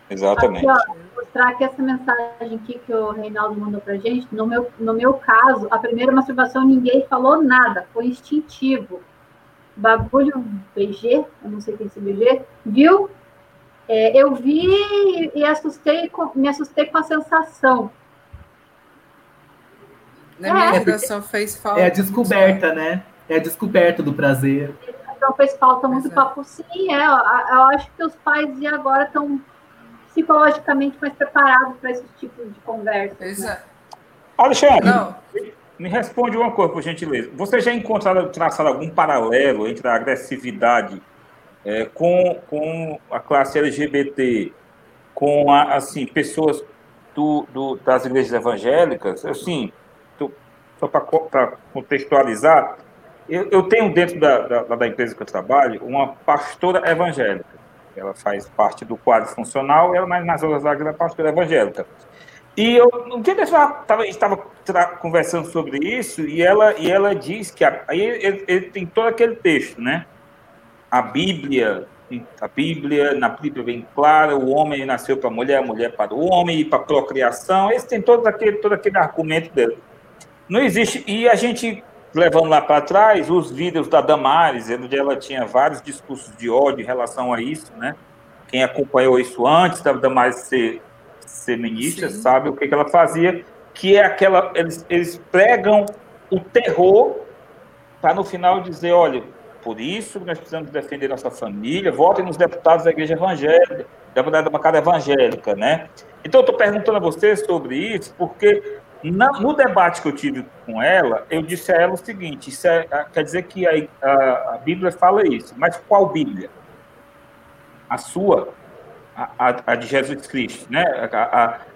Exatamente.
Aqui, ó, mostrar aqui essa mensagem aqui que o Reinaldo mandou pra gente. No meu, no meu caso, a primeira masturbação ninguém falou nada, foi instintivo. Bagulho BG, eu não sei quem é esse BG, viu? É, eu vi e assustei com, me assustei com a sensação.
Na minha é, geração fez falta.
É a descoberta, né? É a descoberta do prazer.
Então fez falta muito Exato. papo. Sim, é. Eu acho que os pais de agora estão psicologicamente mais preparados para esse tipo de conversa.
Exato. Né?
Alexandre, Não. me responde uma coisa, por gentileza. Você já encontrou traçado algum paralelo entre a agressividade é, com, com a classe LGBT, com a, assim, pessoas do, do, das igrejas evangélicas? Assim, só para contextualizar, eu, eu, tenho dentro da, da, da empresa que eu trabalho uma pastora evangélica. Ela faz parte do quadro funcional, ela, mas nas outras áreas é pastora evangélica. E eu, um dia desse, gente estava conversando sobre isso e ela, e ela diz que a, aí ele, ele, tem todo aquele texto, né? A Bíblia, a Bíblia, na Bíblia bem clara, o homem nasceu para a mulher, a mulher para o homem e para a procriação. Esse tem todo aquele, todo aquele argumento dele. Não existe. E a gente, levando lá para trás, os vídeos da Damares, onde ela tinha vários discursos de ódio em relação a isso, né? Quem acompanhou isso antes da Damares ser ser ministra, Sim. sabe o que, que ela fazia, que é aquela. Eles, eles pregam o terror para no final dizer, olha, por isso nós precisamos defender nossa família, votem nos deputados da igreja evangélica, da bancada evangélica, né? Então, eu estou perguntando a você sobre isso, porque na, no debate que eu tive com ela, eu disse a ela o seguinte: é, quer dizer que a, a, a Bíblia fala isso, mas qual Bíblia? A sua? a, a de Jesus Cristo, né?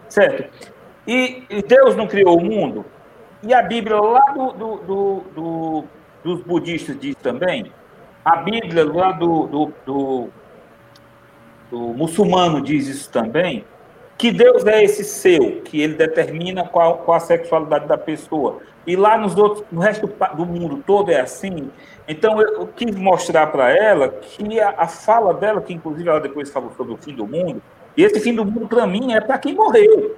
Certo? E, e, Deus não criou o mundo? E a Bíblia lá do, do, do, do dos budistas diz também? A Bíblia lá do, do, do, do muçulmano diz isso também? Que Deus é esse seu, que ele determina qual, qual a sexualidade da pessoa. E lá nos outros, no resto do mundo todo é assim. Então, eu quis mostrar para ela que a, a, fala dela, que inclusive ela depois falou sobre o fim do mundo, e esse fim do mundo, para mim, é para quem morreu.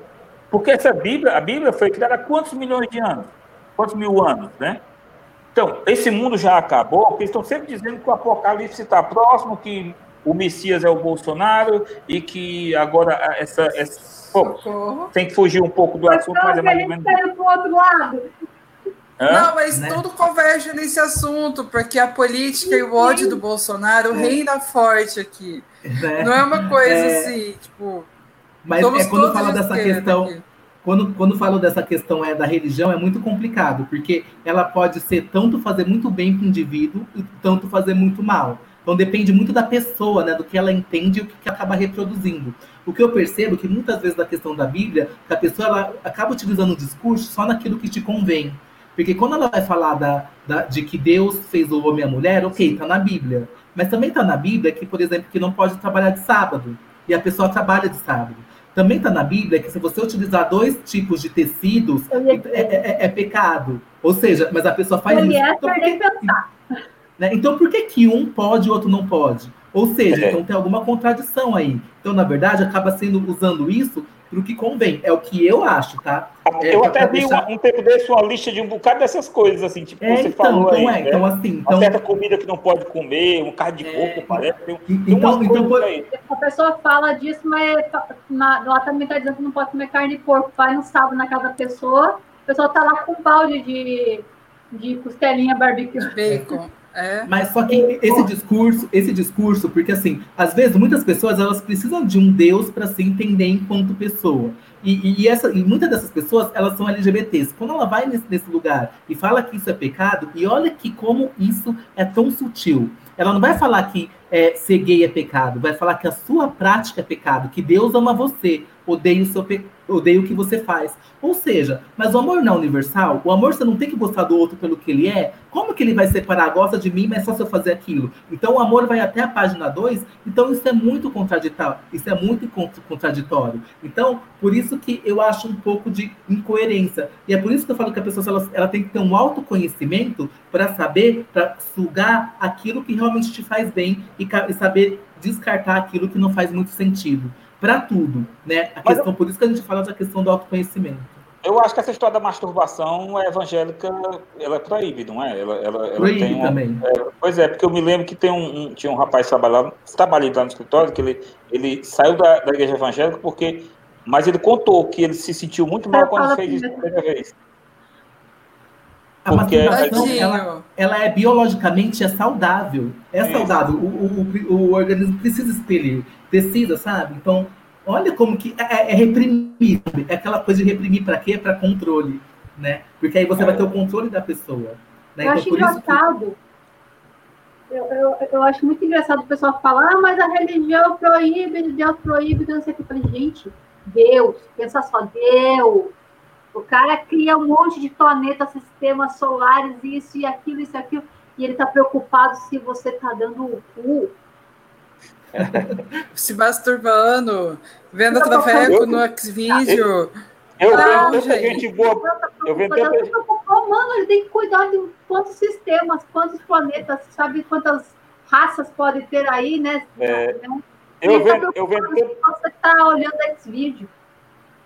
Porque essa Bíblia, a Bíblia foi criada há quantos milhões de anos? Quantos mil anos, né? Então, esse mundo já acabou, porque estão sempre dizendo que o Apocalipse está próximo, que o Messias é o Bolsonaro e que agora essa. essa pô, tem que fugir um pouco do assunto, mas é mais ou menos.
Para o outro lado.
Hã? Não, mas né? tudo converge nesse assunto, porque a política e o ódio do Bolsonaro é. reina forte aqui. É. Não é uma coisa é. assim, tipo.
Mas é quando fala dessa questão. Quando, quando falo dessa questão é da religião, é muito complicado, porque ela pode ser tanto fazer muito bem para o indivíduo e tanto fazer muito mal. Então depende muito da pessoa, né, do que ela entende e o que, que acaba reproduzindo. O que eu percebo é que muitas vezes na questão da Bíblia, a pessoa ela acaba utilizando o discurso só naquilo que te convém. Porque quando ela vai falar da, da, de que Deus fez o homem e a mulher, ok, tá na Bíblia. Mas também tá na Bíblia que, por exemplo, que não pode trabalhar de sábado. E a pessoa trabalha de sábado. Também está na Bíblia que se você utilizar dois tipos de tecidos, é, é, é, é, pecado. Ou seja, mas a pessoa faz isso.
Então por, que,
né? então, por que, que um pode e o outro não pode? Ou seja, é. então tem alguma contradição aí. Então, na verdade, acaba sendo usando isso para o que convém. É o que eu acho, tá?
É, eu até vi deixar... um, um, tempo desse uma lista de um bocado dessas coisas, assim, tipo, é, você então, falou então, aí, é,
né? então, assim, então...
Uma certa comida que não pode comer, um carne de é. porco, parece. Tem, tem
então, então por... aí. A pessoa fala disso, mas na, ela também está dizendo que não pode comer carne de porco. Vai no sábado na casa da pessoa, a pessoa está lá com um balde de, de costelinha barbecue.
Bacon. É.
Mas só que esse discurso, esse discurso, porque assim, às vezes muitas pessoas elas precisam de um Deus para se entender enquanto pessoa. E, e, essa, e muitas dessas pessoas elas são LGBTs. Quando ela vai nesse, nesse lugar e fala que isso é pecado, e olha que como isso é tão sutil. Ela não vai falar que é, ser gay é pecado, vai falar que a sua prática é pecado, que Deus ama você, odeia o seu pecado odeio o que você faz. Ou seja, mas o amor não é universal, o amor você não tem que gostar do outro pelo que ele é. Como que ele vai separar? Gosta de mim, mas só se eu fazer aquilo. Então o amor vai até a página 2, então isso é muito contraditório. Isso é muito contraditório. Então, por isso que eu acho um pouco de incoerência. E é por isso que eu falo que a pessoa ela, ela tem que ter um autoconhecimento para saber, para sugar aquilo que realmente te faz bem e, e saber descartar aquilo que não faz muito sentido para tudo, né? A questão, eu... por isso que a gente fala da questão do autoconhecimento.
Eu acho que essa história da masturbação é evangélica, ela é proíbe, não é? Ela, ela, ela
proíbe tem uma, também.
É, pois é, porque eu me lembro que tem um, um tinha um rapaz trabalhando, trabalhando lá no escritório, que ele, ele saiu da, da igreja evangélica porque, mas ele contou que ele se sentiu muito mal quando fez isso a primeira vez.
A porque masturbação, ela, ela, é biologicamente é saudável. É, é. saudável. O, o, o, o organismo precisa expelir precisa, sabe? Então, olha como que é, é, é reprimir, é aquela coisa de reprimir para quê? Para controle. né? Porque aí você vai ter o controle da pessoa. Né?
Eu então, acho engraçado. Que... Eu, eu, eu, acho muito engraçado o pessoal falar, ah, mas a religião proíbe, Deus proíbe, não sei o que. Eu falei, gente, Deus, pensa só, Deus. O cara cria um monte de planetas, sistemas solares, isso e aquilo, isso e aquilo, e ele está preocupado se você está dando o cu. [LAUGHS]
se masturbando, vendo trafeco no Xvideo.
Eu ah, tanta gente boa. Eu vendo tanta
gente. Mano, ele tem que cuidar de quantos sistemas, quantos planetas, sabe quantas raças pode ter aí, né?
É, eu vendo, eu vendo.
Você está olhando esse vídeo.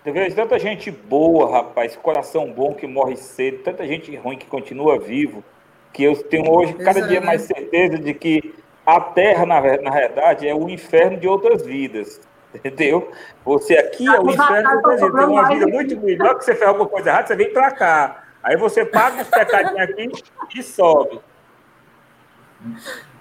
Eu vejo tanta gente boa, rapaz, coração bom que morre cedo, tanta gente ruim que continua vivo, que eu tenho hoje cada dia mais certeza de que a Terra, na, na verdade, é o inferno de outras vidas. [LAUGHS] Entendeu? Você aqui é o inferno de outras vidas. Tem uma vida muito melhor que você fez alguma coisa errada, você vem para cá. Aí você paga os pecadinhos aqui e sobe.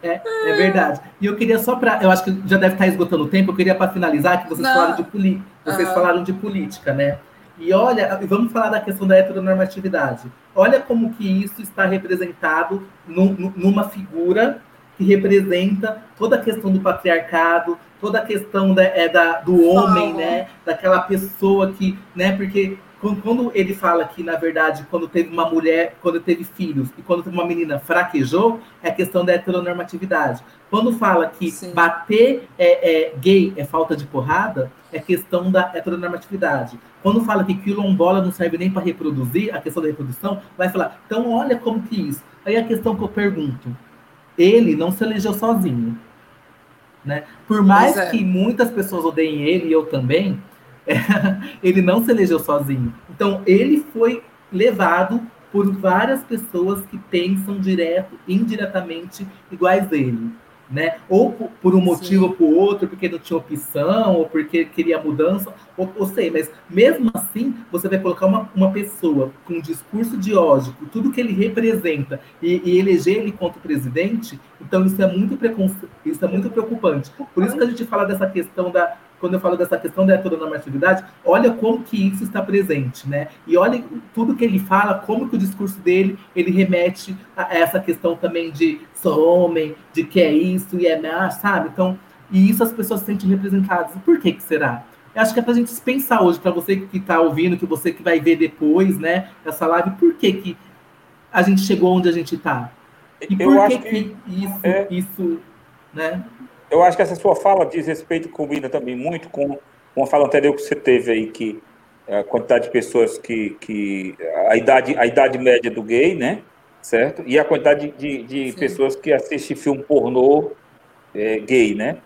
É, é verdade. E eu queria só para. Eu acho que já deve estar esgotando o tempo, eu queria para finalizar que vocês falaram de política. Vocês uhum. falaram de política, né? E olha, vamos falar da questão da heteronormatividade. Olha como que isso está representado num, numa figura que representa toda a questão do patriarcado, toda a questão da, é, da, do homem, oh. né? Daquela pessoa que, né? Porque quando ele fala que, na verdade, quando teve uma mulher, quando teve filhos e quando teve uma menina fraquejou, é a questão da heteronormatividade. Quando fala que Sim. bater é, é, gay é falta de porrada, é questão da heteronormatividade. Quando fala que quilombola não serve nem para reproduzir, a questão da reprodução, vai falar, então olha como que isso. Aí a questão que eu pergunto, ele não se elegeu sozinho. Né? Por mais é. que muitas pessoas odeiem ele, e eu também, [LAUGHS] ele não se elegeu sozinho. Então, ele foi levado por várias pessoas que pensam direto, indiretamente iguais a ele né? Ou por um motivo ou por outro, porque não tinha opção, ou porque queria mudança, ou, ou sei, mas mesmo assim, você vai colocar uma, uma pessoa com um discurso de ódio, com tudo que ele representa, e, e eleger ele contra o presidente, então isso é muito preconce... isso é muito preocupante. Por isso que a gente fala dessa questão da, quando eu falo dessa questão da heteronormatividade, olha como que isso está presente, né? E olha tudo que ele fala, como que o discurso dele, ele remete a essa questão também de sou homem, de que é isso e é mais, sabe? Então, e isso as pessoas se sentem representadas. Por que que será? Eu acho que é para a gente pensar hoje, para você que está ouvindo, que você que vai ver depois, né, essa live, por que que a gente chegou onde a gente está? E por que, que, que isso, é... isso, né?
Eu acho que essa sua fala diz respeito, combina também muito com uma fala anterior que você teve aí, que a quantidade de pessoas que. que a, idade, a idade média do gay, né? Certo? E a quantidade de, de pessoas que assistem filme pornô é, gay, né?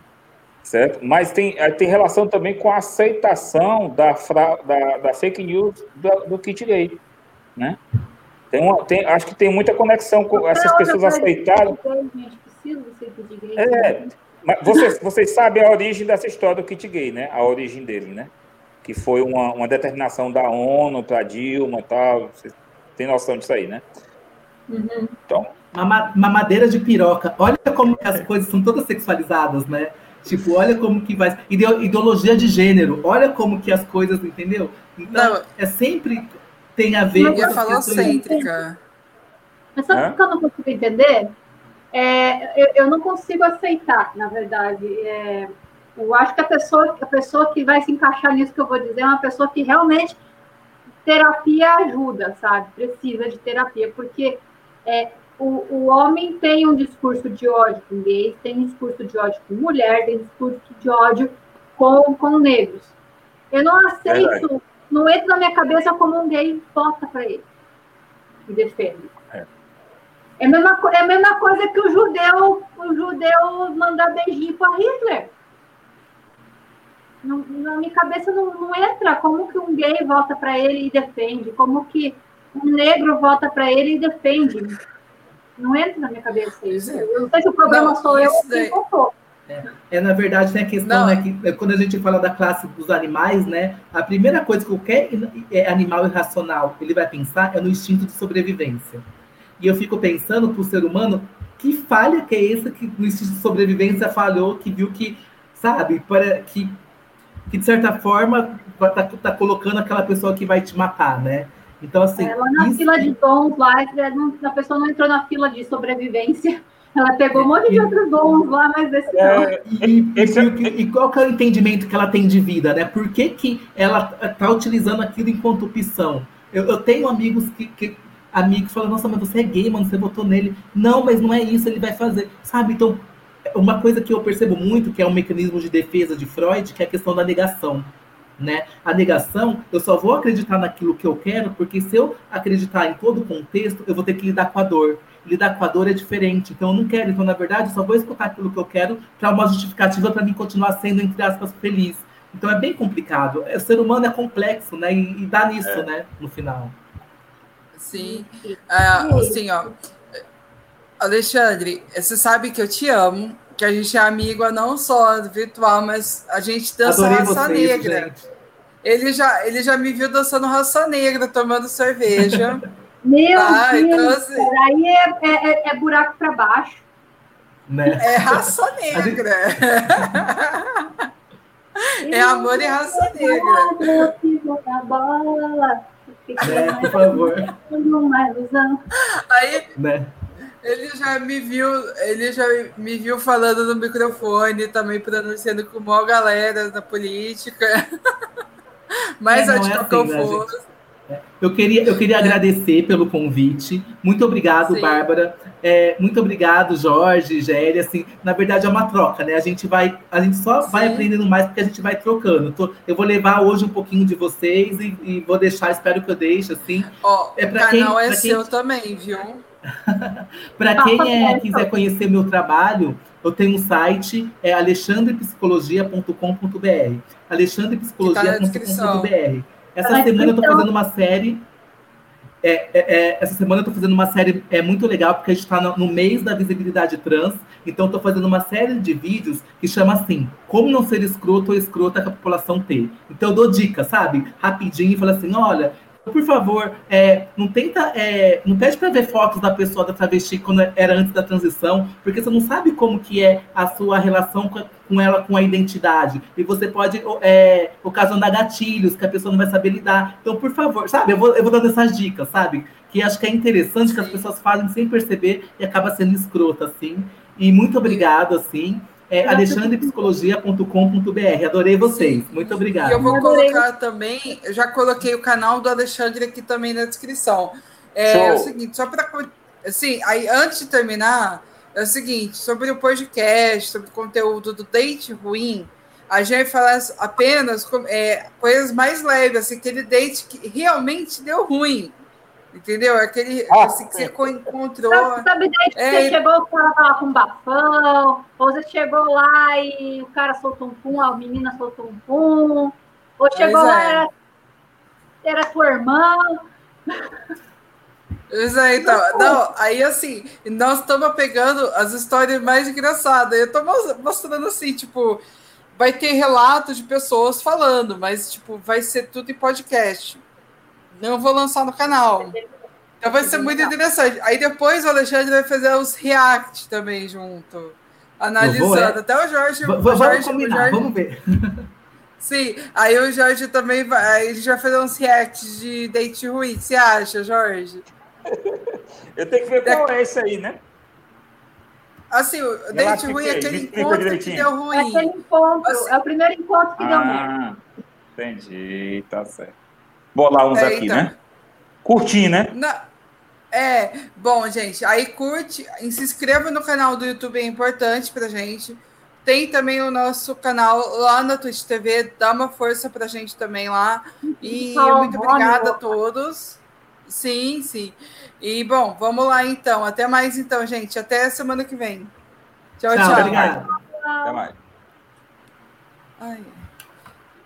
Certo? Mas tem, tem relação também com a aceitação da, da, da fake news do, do kit gay, né? Tem uma, tem, acho que tem muita conexão com essas pessoas aceitaram. É, mas vocês, vocês sabem a origem dessa história do kit gay, né? A origem dele, né? Que foi uma, uma determinação da ONU para Dilma e tal. Vocês têm noção disso aí, né?
Uhum. Então. Uma, madeira de piroca. Olha como as coisas são todas sexualizadas, né? Tipo, olha como que vai. Ideologia de gênero. Olha como que as coisas, entendeu? Então, Não. é sempre tem a ver
com. a falocêntrica.
Mas sabe o que eu não consigo entender? É, eu, eu, não consigo aceitar, na verdade. É, eu acho que a pessoa, a pessoa que vai se encaixar nisso que eu vou dizer é uma pessoa que realmente terapia ajuda, sabe? Precisa de terapia, porque é, o, o homem tem um discurso de ódio com gays, tem um discurso de ódio com mulher, tem um discurso de ódio com, com negros. Eu não aceito, Verdade. não entra na minha cabeça como um gay vota para ele e defende. É a mesma, é a mesma coisa que o judeu, o judeu mandar beijinho para Hitler. Não, na minha cabeça não, não, entra como que um gay volta para ele e defende, como que um negro volta para ele e defende. Não entra na minha cabeça isso. Eu não sei se o problema não, sou eu ou
é, é, na verdade, tem a questão, né, que é, quando a gente fala da classe dos animais, né, a primeira coisa que qualquer é, animal irracional ele vai pensar é no instinto de sobrevivência. E eu fico pensando para o ser humano, que falha que é essa que no instinto de sobrevivência falhou, que viu que, sabe, para que, que de certa forma está tá colocando aquela pessoa que vai te matar, né? Então, assim.
É, lá na fila de dons, lá, a pessoa não entrou na fila de sobrevivência. [LAUGHS] Ela pegou um monte de outros dons lá, mas esse é.
E, e, e, e, qual que é o entendimento que ela tem de vida, né? Por que, que ela está utilizando aquilo enquanto opção? Eu, eu tenho amigos que, que amigos falam, nossa, mas você é gay, mano, você votou nele. Não, mas não é isso, ele vai fazer. Sabe? Então, uma coisa que eu percebo muito, que é um mecanismo de defesa de Freud, que é a questão da negação. Né? A negação, eu só vou acreditar naquilo que eu quero, porque se eu acreditar em todo o contexto, eu vou ter que lidar com a dor. Lidar com a dor é diferente, então eu não quero. Então, na verdade, eu só vou escutar aquilo que eu quero para uma justificativa para mim continuar sendo, entre aspas, feliz. Então é bem complicado. O ser humano é complexo, né? E, e dá nisso, é. né? No final.
Sim. Ah, assim, ó. Alexandre, você sabe que eu te amo, que a gente é amigo não só virtual, mas a gente dança Adorei raça vocês, negra. Gente. Ele já, ele já me viu dançando raça negra, tomando cerveja. [LAUGHS]
Meu tá? Deus, então, assim, aí é, é, é, é buraco para baixo.
Né? É raça [LAUGHS] negra. [LAUGHS] é amor e raça negra.
É, por favor.
Uma ilusão.
Aí, né? Ele já me viu, ele já me viu falando no microfone, também pronunciando com maior galera da política. [LAUGHS] Mais é, radical é assim, né,
Eu queria, eu queria é. agradecer pelo convite. Muito obrigado, Sim. Bárbara. É, muito obrigado, Jorge, Gélia. Assim, na verdade é uma troca, né? A gente vai, a gente só Sim. vai aprendendo mais porque a gente vai trocando. Tô, eu vou levar hoje um pouquinho de vocês e, e vou deixar, espero que eu deixe assim.
Ó, é o canal quem, é seu quem... também, viu? [LAUGHS]
Para quem é, quiser conhecer meu trabalho, eu tenho um site, é alexandrepsicologia.com.br. alexandrepsicologia.com.br. Essa semana eu estou então fazendo uma série. É, é, é, essa semana eu estou fazendo uma série é muito legal, porque a gente está no, no, mês da visibilidade trans. Então, estou fazendo uma série de vídeos que chama assim: Como não ser escroto ou escrota com a população T. Então, eu dou dicas, sabe? Rapidinho, e falo assim: olha, por favor, é, não tenta, é, não pede para ver fotos da pessoa da travesti quando era antes da transição, porque você não sabe como que é a sua relação com, com ela, com a identidade. E você pode é, ocasionar gatilhos que a pessoa não vai saber lidar. Então, por favor, sabe, eu vou, eu vou dando essas dicas, sabe? Que acho que é interessante que as pessoas fazem sem perceber e acaba sendo escrota, assim. E muito obrigado, assim. É alexandrepsicologia.com.br. Adorei vocês. Muito obrigado.
E eu vou colocar também, eu já coloquei o canal do Alexandre aqui também na descrição. É, é o seguinte, só para assim, aí antes de terminar, é o seguinte, sobre o podcast, sobre o conteúdo do date ruim, a gente vai falar apenas é, coisas mais leves, assim, aquele date que realmente deu ruim. Entendeu? Aquele ah, assim, que você encontrou.
Sabe, sabe daí que é, você chegou, o cara tava com bafão, ou você chegou lá e o cara soltou um pum, a menina soltou um pum, ou chegou lá, é. era, era tua irmã.
Isso aí, então. Não, aí assim, nós estamos pegando as histórias mais engraçadas. Eu estou mostrando assim, tipo, vai ter relatos de pessoas falando, mas tipo, vai ser tudo em podcast. Não vou lançar no canal. Então vai ser muito interessante. Aí depois o Alexandre vai fazer os react também junto. Analisando. Vou, é. Até o Jorge.
V o Jorge, combinar, o Jorge... vamos ver. [LAUGHS]
Sim, aí o Jorge também vai. Ele já fazer uns reacts de date ruim. Você acha, Jorge?
Eu tenho que ver qual é esse aí, né?
Assim, o date ruim é aquele encontro que deu ruim. É
aquele encontro, assim, é o primeiro encontro que ah, deu ruim.
Entendi, tá certo bolar uns é, aqui, então. né? Curtir, né?
é, bom, gente, aí curte, se inscreva no canal do YouTube, é importante pra gente. Tem também o nosso canal lá na Twitch TV, dá uma força pra gente também lá. E muito obrigada a todos. Sim, sim. E bom, vamos lá então. Até mais então, gente. Até semana que vem. Tchau, tchau. tchau.
Obrigado.
Até mais.
Ai.